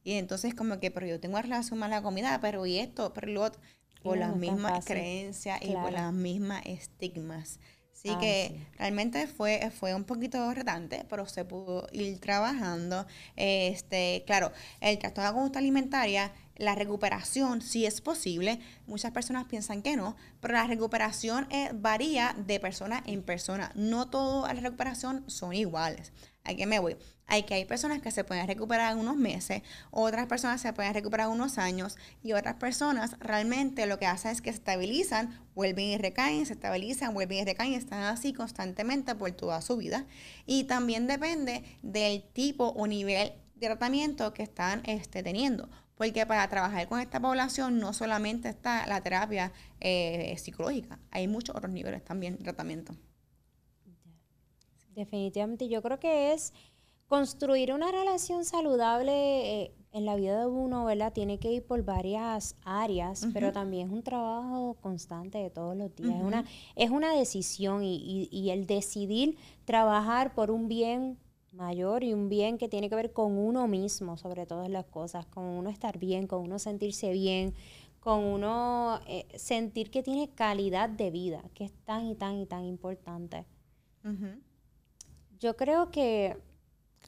Y entonces como que, pero yo tengo relación con la comida, pero y esto, pero lo otro, por las mismas creencias y por las mismas estigmas. Así ah, que realmente fue, fue un poquito retante, pero se pudo ir trabajando. Este, claro, el trastorno de conducta alimentaria, la recuperación sí es posible. Muchas personas piensan que no, pero la recuperación eh, varía de persona en persona. No toda la recuperación son iguales. ¿A qué me voy? Hay que hay personas que se pueden recuperar en unos meses, otras personas se pueden recuperar unos años y otras personas realmente lo que hacen es que se estabilizan, vuelven y recaen, se estabilizan, vuelven y recaen, están así constantemente por toda su vida. Y también depende del tipo o nivel de tratamiento que están este, teniendo. Porque para trabajar con esta población no solamente está la terapia eh, psicológica, hay muchos otros niveles también de tratamiento. Definitivamente, yo creo que es construir una relación saludable eh, en la vida de uno, ¿verdad? Tiene que ir por varias áreas, pero también es un trabajo constante de todos los días. es, una, es una decisión y, y, el decidir trabajar por un bien mayor y un bien que tiene que ver con uno mismo, sobre todas las cosas, con uno estar bien, con uno sentirse bien, con uno eh, sentir que tiene calidad de vida, que es tan y tan y tan importante. Yo creo que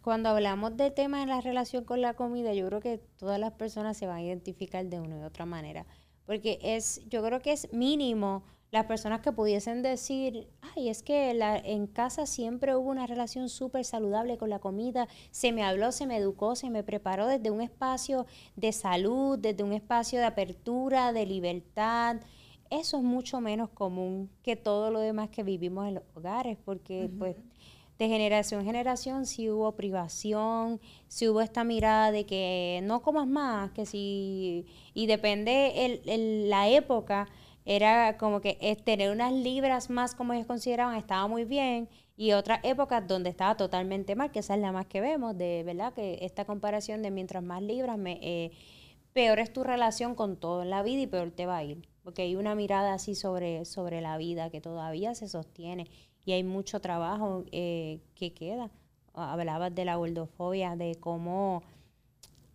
cuando hablamos del tema de la relación con la comida, yo creo que todas las personas se van a identificar de una u otra manera. Porque es, yo creo que es mínimo las personas que pudiesen decir, ay, es que la, en casa siempre hubo una relación súper saludable con la comida, se me habló, se me educó, se me preparó desde un espacio de salud, desde un espacio de apertura, de libertad. Eso es mucho menos común que todo lo demás que vivimos en los hogares, porque pues de generación en generación sí hubo privación, sí hubo esta mirada de que no comas más, que si, y depende el, la época, era como que es tener unas libras más como ellos consideraban estaba muy bien y otras épocas donde estaba totalmente mal, que esa es la más que vemos, de verdad que esta comparación de mientras más libras, me, eh, peor es tu relación con todo en la vida y peor te va a ir, porque hay una mirada así sobre, sobre la vida que todavía se sostiene y hay mucho trabajo eh, que queda. Hablabas de la gordofobia, de cómo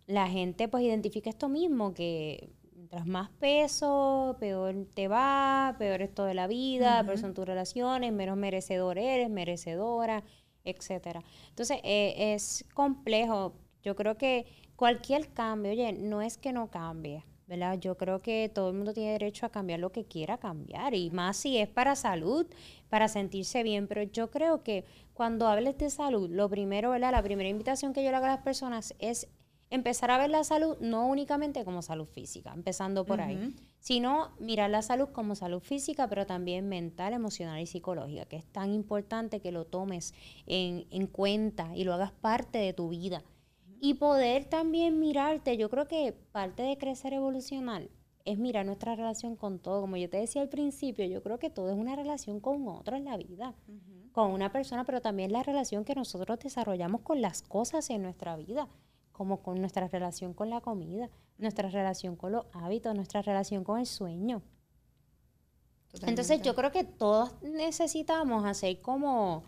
la gente pues identifica esto mismo, que mientras más peso, peor te va, peor es toda la vida, peor son tus relaciones, menos merecedor eres, merecedora, etcétera. Entonces, eh, es complejo. Yo creo que cualquier cambio, oye, no es que no cambie, ¿verdad? Yo creo que todo el mundo tiene derecho a cambiar lo que quiera cambiar, y más si es para salud, para sentirse bien, pero yo creo que cuando hables de salud, lo primero, ¿verdad? La primera invitación que yo le hago a las personas es empezar a ver la salud no únicamente como salud física, empezando por ahí, sino mirar la salud como salud física, pero también mental, emocional y psicológica, que es tan importante que lo tomes en, en cuenta y lo hagas parte de tu vida. Y poder también mirarte, yo creo que parte de crecer evolucional es mirar nuestra relación con todo. Como yo te decía al principio, yo creo que todo es una relación con otro en la vida, con una persona, pero también la relación que nosotros desarrollamos con las cosas en nuestra vida como con nuestra relación con la comida, nuestra relación con los hábitos, nuestra relación con el sueño. Entonces yo creo que todos necesitamos hacer como,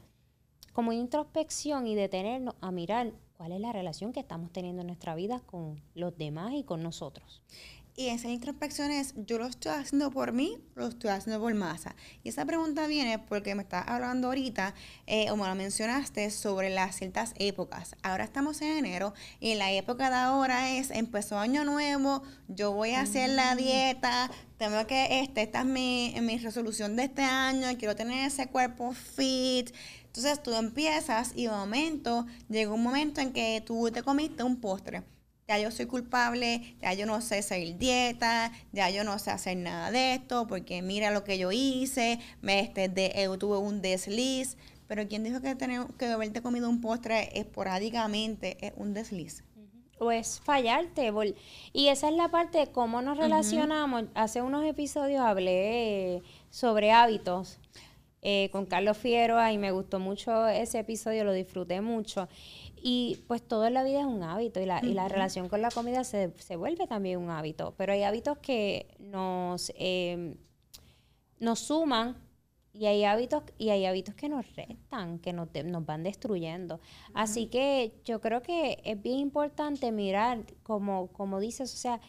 como introspección y detenernos a mirar cuál es la relación que estamos teniendo en nuestra vida con los demás y con nosotros. Y esa introspección es, yo lo estoy haciendo por mí, lo estoy haciendo por masa. Y esa pregunta viene porque me estás hablando ahorita, eh, o me lo mencionaste, sobre las ciertas épocas. Ahora estamos en enero y la época de ahora es, empezó año nuevo, yo voy a hacer la mm. dieta, tengo que, este, esta es mi, mi resolución de este año, quiero tener ese cuerpo fit. Entonces tú empiezas y de momento llega un momento en que tú te comiste un postre ya yo soy culpable, ya yo no sé seguir dieta, ya yo no sé hacer nada de esto, porque mira lo que yo hice, me este, de, eh, tuve un desliz. Pero ¿quién dijo que, tener, que haberte comido un postre esporádicamente es un desliz? O es fallarte. Y esa es la parte de cómo nos relacionamos. Hace unos episodios hablé sobre hábitos eh, con Carlos Fierro y me gustó mucho ese episodio, lo disfruté mucho. Y pues todo en la vida es un hábito y la, y la relación con la comida se, se, vuelve también un hábito, pero hay hábitos que nos, em, nos suman y hay hábitos y hay hábitos que nos restan, que nos, nos van destruyendo. Así que yo creo que es bien importante mirar, como, como dices, o sea,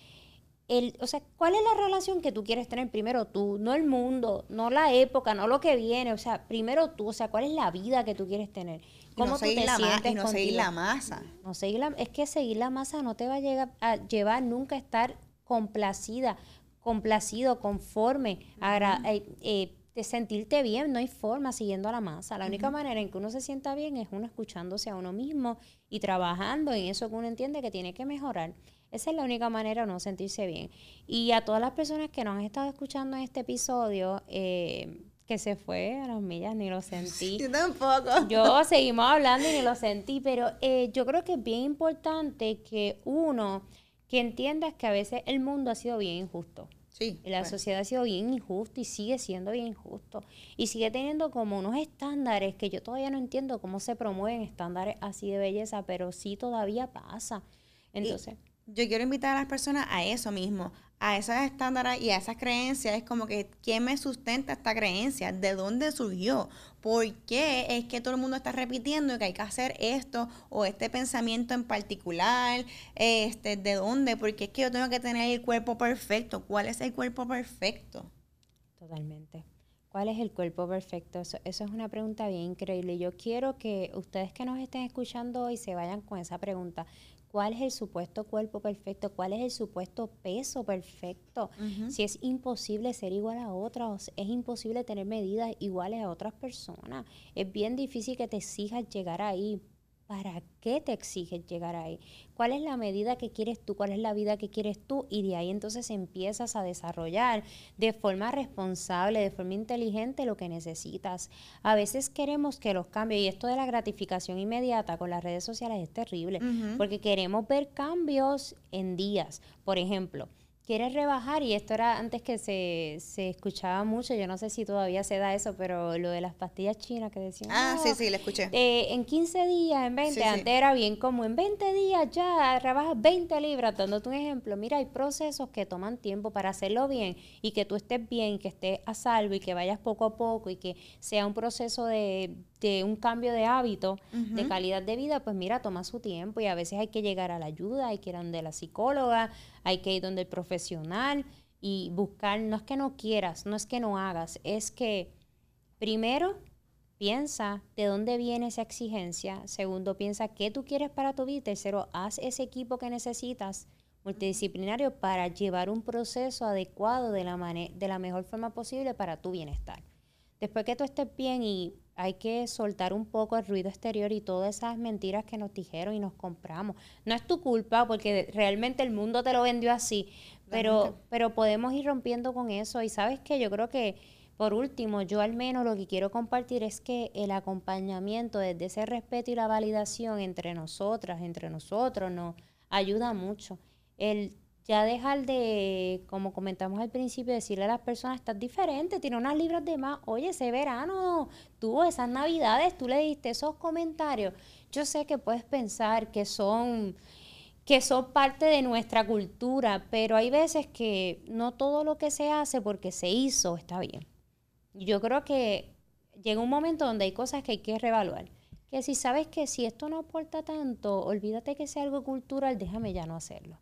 el, o sea, ¿cuál es la relación que tú quieres tener primero tú? No el mundo, no la época, no lo que viene, o sea, primero tú, o sea, ¿cuál es la vida que tú quieres tener? ¿Cómo no tú te la sientes y no seguir la masa. No seguir la, es que seguir la masa no te va a, llegar, a llevar nunca a estar complacida, complacido, conforme, eh, eh, de sentirte bien, no hay forma siguiendo a la masa. La única manera en que uno se sienta bien es uno escuchándose a uno mismo y trabajando en eso que uno entiende que tiene que mejorar. Esa es la única manera de no sentirse bien. Y a todas las personas que nos han estado escuchando en este episodio, eh, que se fue a las millas, ni lo sentí. Yo tampoco. Yo seguimos hablando y ni lo sentí, pero eh, yo creo que es bien importante que uno, que entienda que a veces el mundo ha sido bien injusto. Sí. La sociedad ha sido bien injusta y sigue siendo bien injusto. Y sigue teniendo como unos estándares que yo todavía no entiendo cómo se promueven estándares así de belleza, pero sí todavía pasa. Entonces yo quiero invitar a las personas a eso mismo, a esas estándares y a esas creencias. Es como que, ¿quién me sustenta esta creencia? ¿De dónde surgió? ¿Por qué es que todo el mundo está repitiendo que hay que hacer esto o este pensamiento en particular? Este, ¿De dónde? Porque es que yo tengo que tener el cuerpo perfecto. ¿Cuál es el cuerpo perfecto? Totalmente. ¿Cuál es el cuerpo perfecto? Eso, eso, es una pregunta bien increíble. Yo quiero que ustedes que nos estén escuchando hoy se vayan con esa pregunta cuál es el supuesto cuerpo perfecto, cuál es el supuesto peso perfecto, si es imposible ser igual a otros, es imposible tener medidas iguales a otras personas, es bien difícil que te exijas llegar ahí, ¿Para qué te exiges llegar ahí? ¿Cuál es la medida que quieres tú? ¿Cuál es la vida que quieres tú? Y de ahí entonces empiezas a desarrollar de forma responsable, de forma inteligente lo que necesitas. A veces queremos que los cambios, y esto de la gratificación inmediata con las redes sociales es terrible, porque queremos ver cambios en días. Por ejemplo, quieres rebajar, y esto era antes que se, se, escuchaba mucho, yo no sé si todavía se da eso, pero lo de las pastillas chinas que decían. Ah, sí, sí, lo escuché. Eh, en 15 días, en 20, antes era bien como en 20 días ya rebajas 20 libras, dándote un ejemplo. Mira, hay procesos que toman tiempo para hacerlo bien y que tú estés bien, que estés a salvo y que vayas poco a poco y que sea un proceso de de un cambio de hábito, de calidad de vida, pues mira, toma su tiempo y a veces hay que llegar a la ayuda, hay que ir donde la psicóloga, hay que ir donde el profesional y buscar, no es que no quieras, no es que no hagas, es que primero piensa de dónde viene esa exigencia, segundo piensa qué tú quieres para tu vida, tercero haz ese equipo que necesitas multidisciplinario para llevar un proceso adecuado de la, de la mejor forma posible para tu bienestar. Después que tú estés bien y hay que soltar un poco el ruido exterior y todas esas mentiras que nos dijeron y nos compramos. No es tu culpa porque realmente el mundo te lo vendió así, pero, pero podemos ir rompiendo con eso. Y sabes que yo creo que, por último, yo al menos lo que quiero compartir es que el acompañamiento desde ese respeto y la validación entre nosotras, entre nosotros, nos ayuda mucho. El ya dejar de, como comentamos al principio, decirle a las personas, estás diferente, tiene unas libras de más, oye, ese verano, tú, esas navidades, tú le diste esos comentarios. Yo sé que puedes pensar que son que son parte de nuestra cultura, pero hay veces que no todo lo que se hace porque se hizo está bien. Yo creo que llega un momento donde hay cosas que hay que reevaluar. Que si sabes que si esto no aporta tanto, olvídate que sea algo cultural, déjame ya no hacerlo.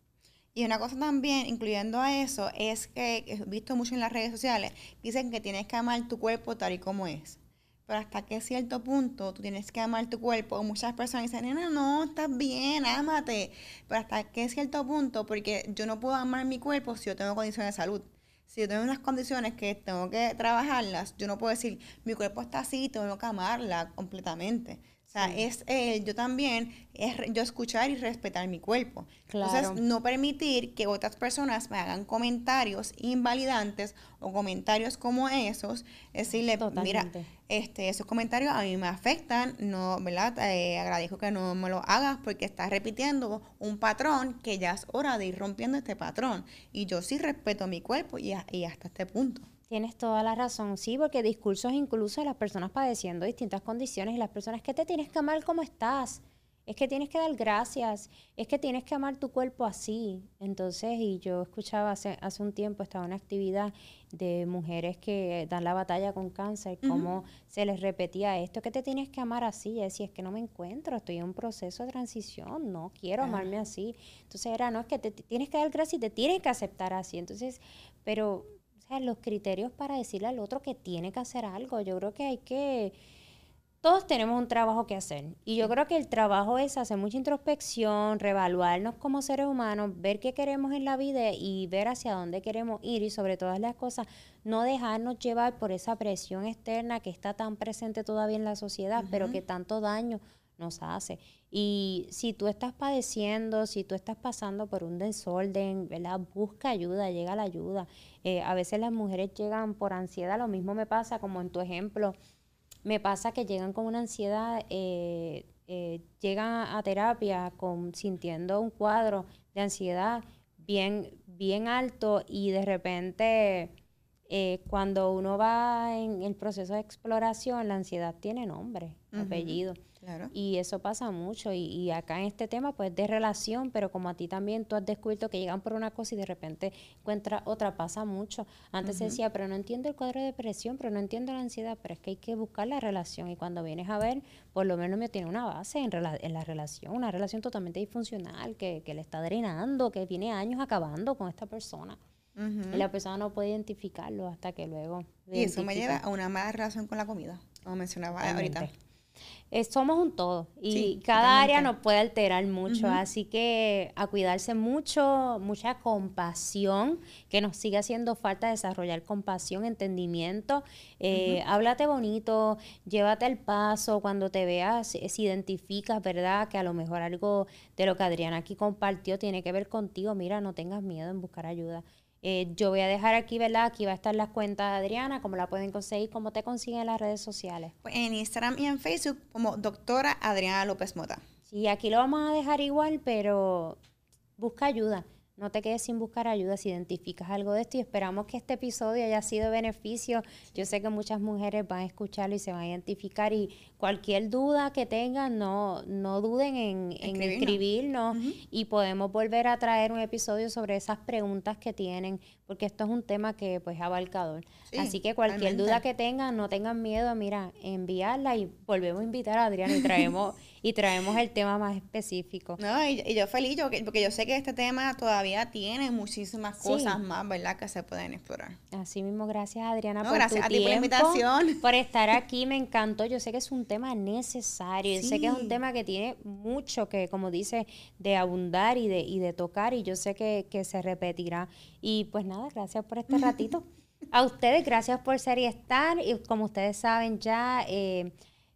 Y una cosa también, incluyendo a eso, es que he visto mucho en las redes sociales, dicen que tienes que amar tu cuerpo tal y como es. Pero hasta qué cierto punto tú tienes que amar tu cuerpo. Muchas personas dicen, no, no, estás bien, ámate. Pero hasta qué cierto punto, porque yo no puedo amar mi cuerpo si yo tengo condiciones de salud. Si yo tengo unas condiciones que tengo que trabajarlas, yo no puedo decir, mi cuerpo está así, tengo que amarla completamente. O sea, es eh, yo también, es yo escuchar y respetar mi cuerpo. Entonces, no permitir que otras personas me hagan comentarios invalidantes o comentarios como esos. Decirle, mira, este, esos comentarios a mí me afectan, no, ¿verdad? Eh, agradezco que no me lo hagas porque estás repitiendo un patrón que ya es hora de ir rompiendo este patrón. Y yo sí respeto mi cuerpo y, y hasta este punto. Tienes toda la razón, sí, porque discursos incluso de las personas padeciendo distintas condiciones y las personas que te tienes que amar como estás, es que tienes que dar gracias, es que tienes que amar tu cuerpo así. Entonces, y yo escuchaba hace, hace un tiempo, estaba una actividad de mujeres que dan la batalla con cáncer, cómo se les repetía esto, que te tienes que amar así. Y decía, es que no me encuentro, estoy en un proceso de transición, no quiero amarme así. Entonces era, no, es que te tienes que dar gracias y te tienes que aceptar así. Entonces, pero los criterios para decirle al otro que tiene que hacer algo. Yo creo que hay que... Todos tenemos un trabajo que hacer. Y yo creo que el trabajo es hacer mucha introspección, reevaluarnos como seres humanos, ver qué queremos en la vida y ver hacia dónde queremos ir y sobre todas las cosas, no dejarnos llevar por esa presión externa que está tan presente todavía en la sociedad, pero que tanto daño nos hace. Y si tú estás padeciendo, si tú estás pasando por un desorden, ¿verdad? Busca ayuda, llega la ayuda. Eh, a veces las mujeres llegan por ansiedad, lo mismo me pasa como en tu ejemplo, me pasa que llegan con una ansiedad, eh, eh, llegan a, terapia con, sintiendo un cuadro de ansiedad bien, bien alto y de repente cuando uno va en el proceso de exploración, la ansiedad tiene nombre, apellido. Y eso pasa mucho. Y, acá en este tema, pues de relación, pero como a ti también tú has descubierto que llegan por una cosa y de repente encuentras otra, pasa mucho. Antes se decía, pero no entiendo el cuadro de depresión, pero no entiendo la ansiedad, pero es que hay que buscar la relación. Y cuando vienes a ver, por lo menos me tiene una base en, en la relación, una relación totalmente disfuncional, que, que le está drenando, que viene años acabando con esta persona. Y la persona no puede identificarlo hasta que luego. Y eso me lleva a una mala relación con la comida, como mencionaba ahorita. Eh, somos un todo y cada área nos puede alterar mucho, así que a cuidarse mucho, mucha compasión, que nos sigue haciendo falta desarrollar compasión, entendimiento, eh, háblate bonito, llévate el paso, cuando te veas, si identificas, ¿verdad? Que a lo mejor algo de lo que Adriana aquí compartió tiene que ver contigo, mira, no tengas miedo en buscar ayuda. Eh, yo voy a dejar aquí, ¿verdad? Aquí va a estar las cuentas de Adriana, cómo la pueden conseguir, cómo te consiguen en las redes sociales. Pues en Instagram y en Facebook como doctora Adriana López Mota. Sí, aquí lo vamos a dejar igual, pero busca ayuda. No te quedes sin buscar ayuda si identificas algo de esto y esperamos que este episodio haya sido beneficio. Yo sé que muchas mujeres van a escucharlo y se van a identificar y cualquier duda que tengan, no, no duden en, escribirnos, y podemos volver a traer un episodio sobre esas preguntas que tienen, porque esto es un tema que pues es abarcador. Así que cualquier duda que tengan, no tengan miedo, mira, enviarla y volvemos a invitar a Adrián y traemos y traemos el tema más específico. No, y, yo feliz, porque yo sé que este tema todavía tiene muchísimas cosas más, ¿verdad?, que se pueden explorar. Así mismo, gracias Adriana por gracias a ti por la invitación. Por estar aquí, me encantó. Yo sé que es un tema necesario, yo sé que es un tema que tiene mucho que, como dice, de abundar y de, y de tocar, y yo sé que, que se repetirá. Y pues nada, gracias por este ratito. A ustedes, gracias por ser y estar. Y como ustedes saben ya, eh,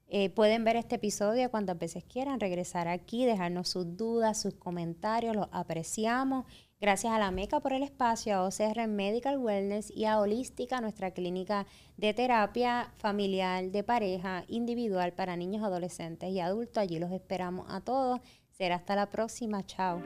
eh, pueden ver este episodio cuantas veces quieran, regresar aquí, dejarnos sus dudas, sus comentarios, los apreciamos. Gracias a la MECA por el espacio, a OCR Medical Wellness y a Holística, nuestra clínica de terapia familiar, de pareja, individual para niños, adolescentes y adultos. Allí los esperamos a todos. Será hasta la próxima. Chao.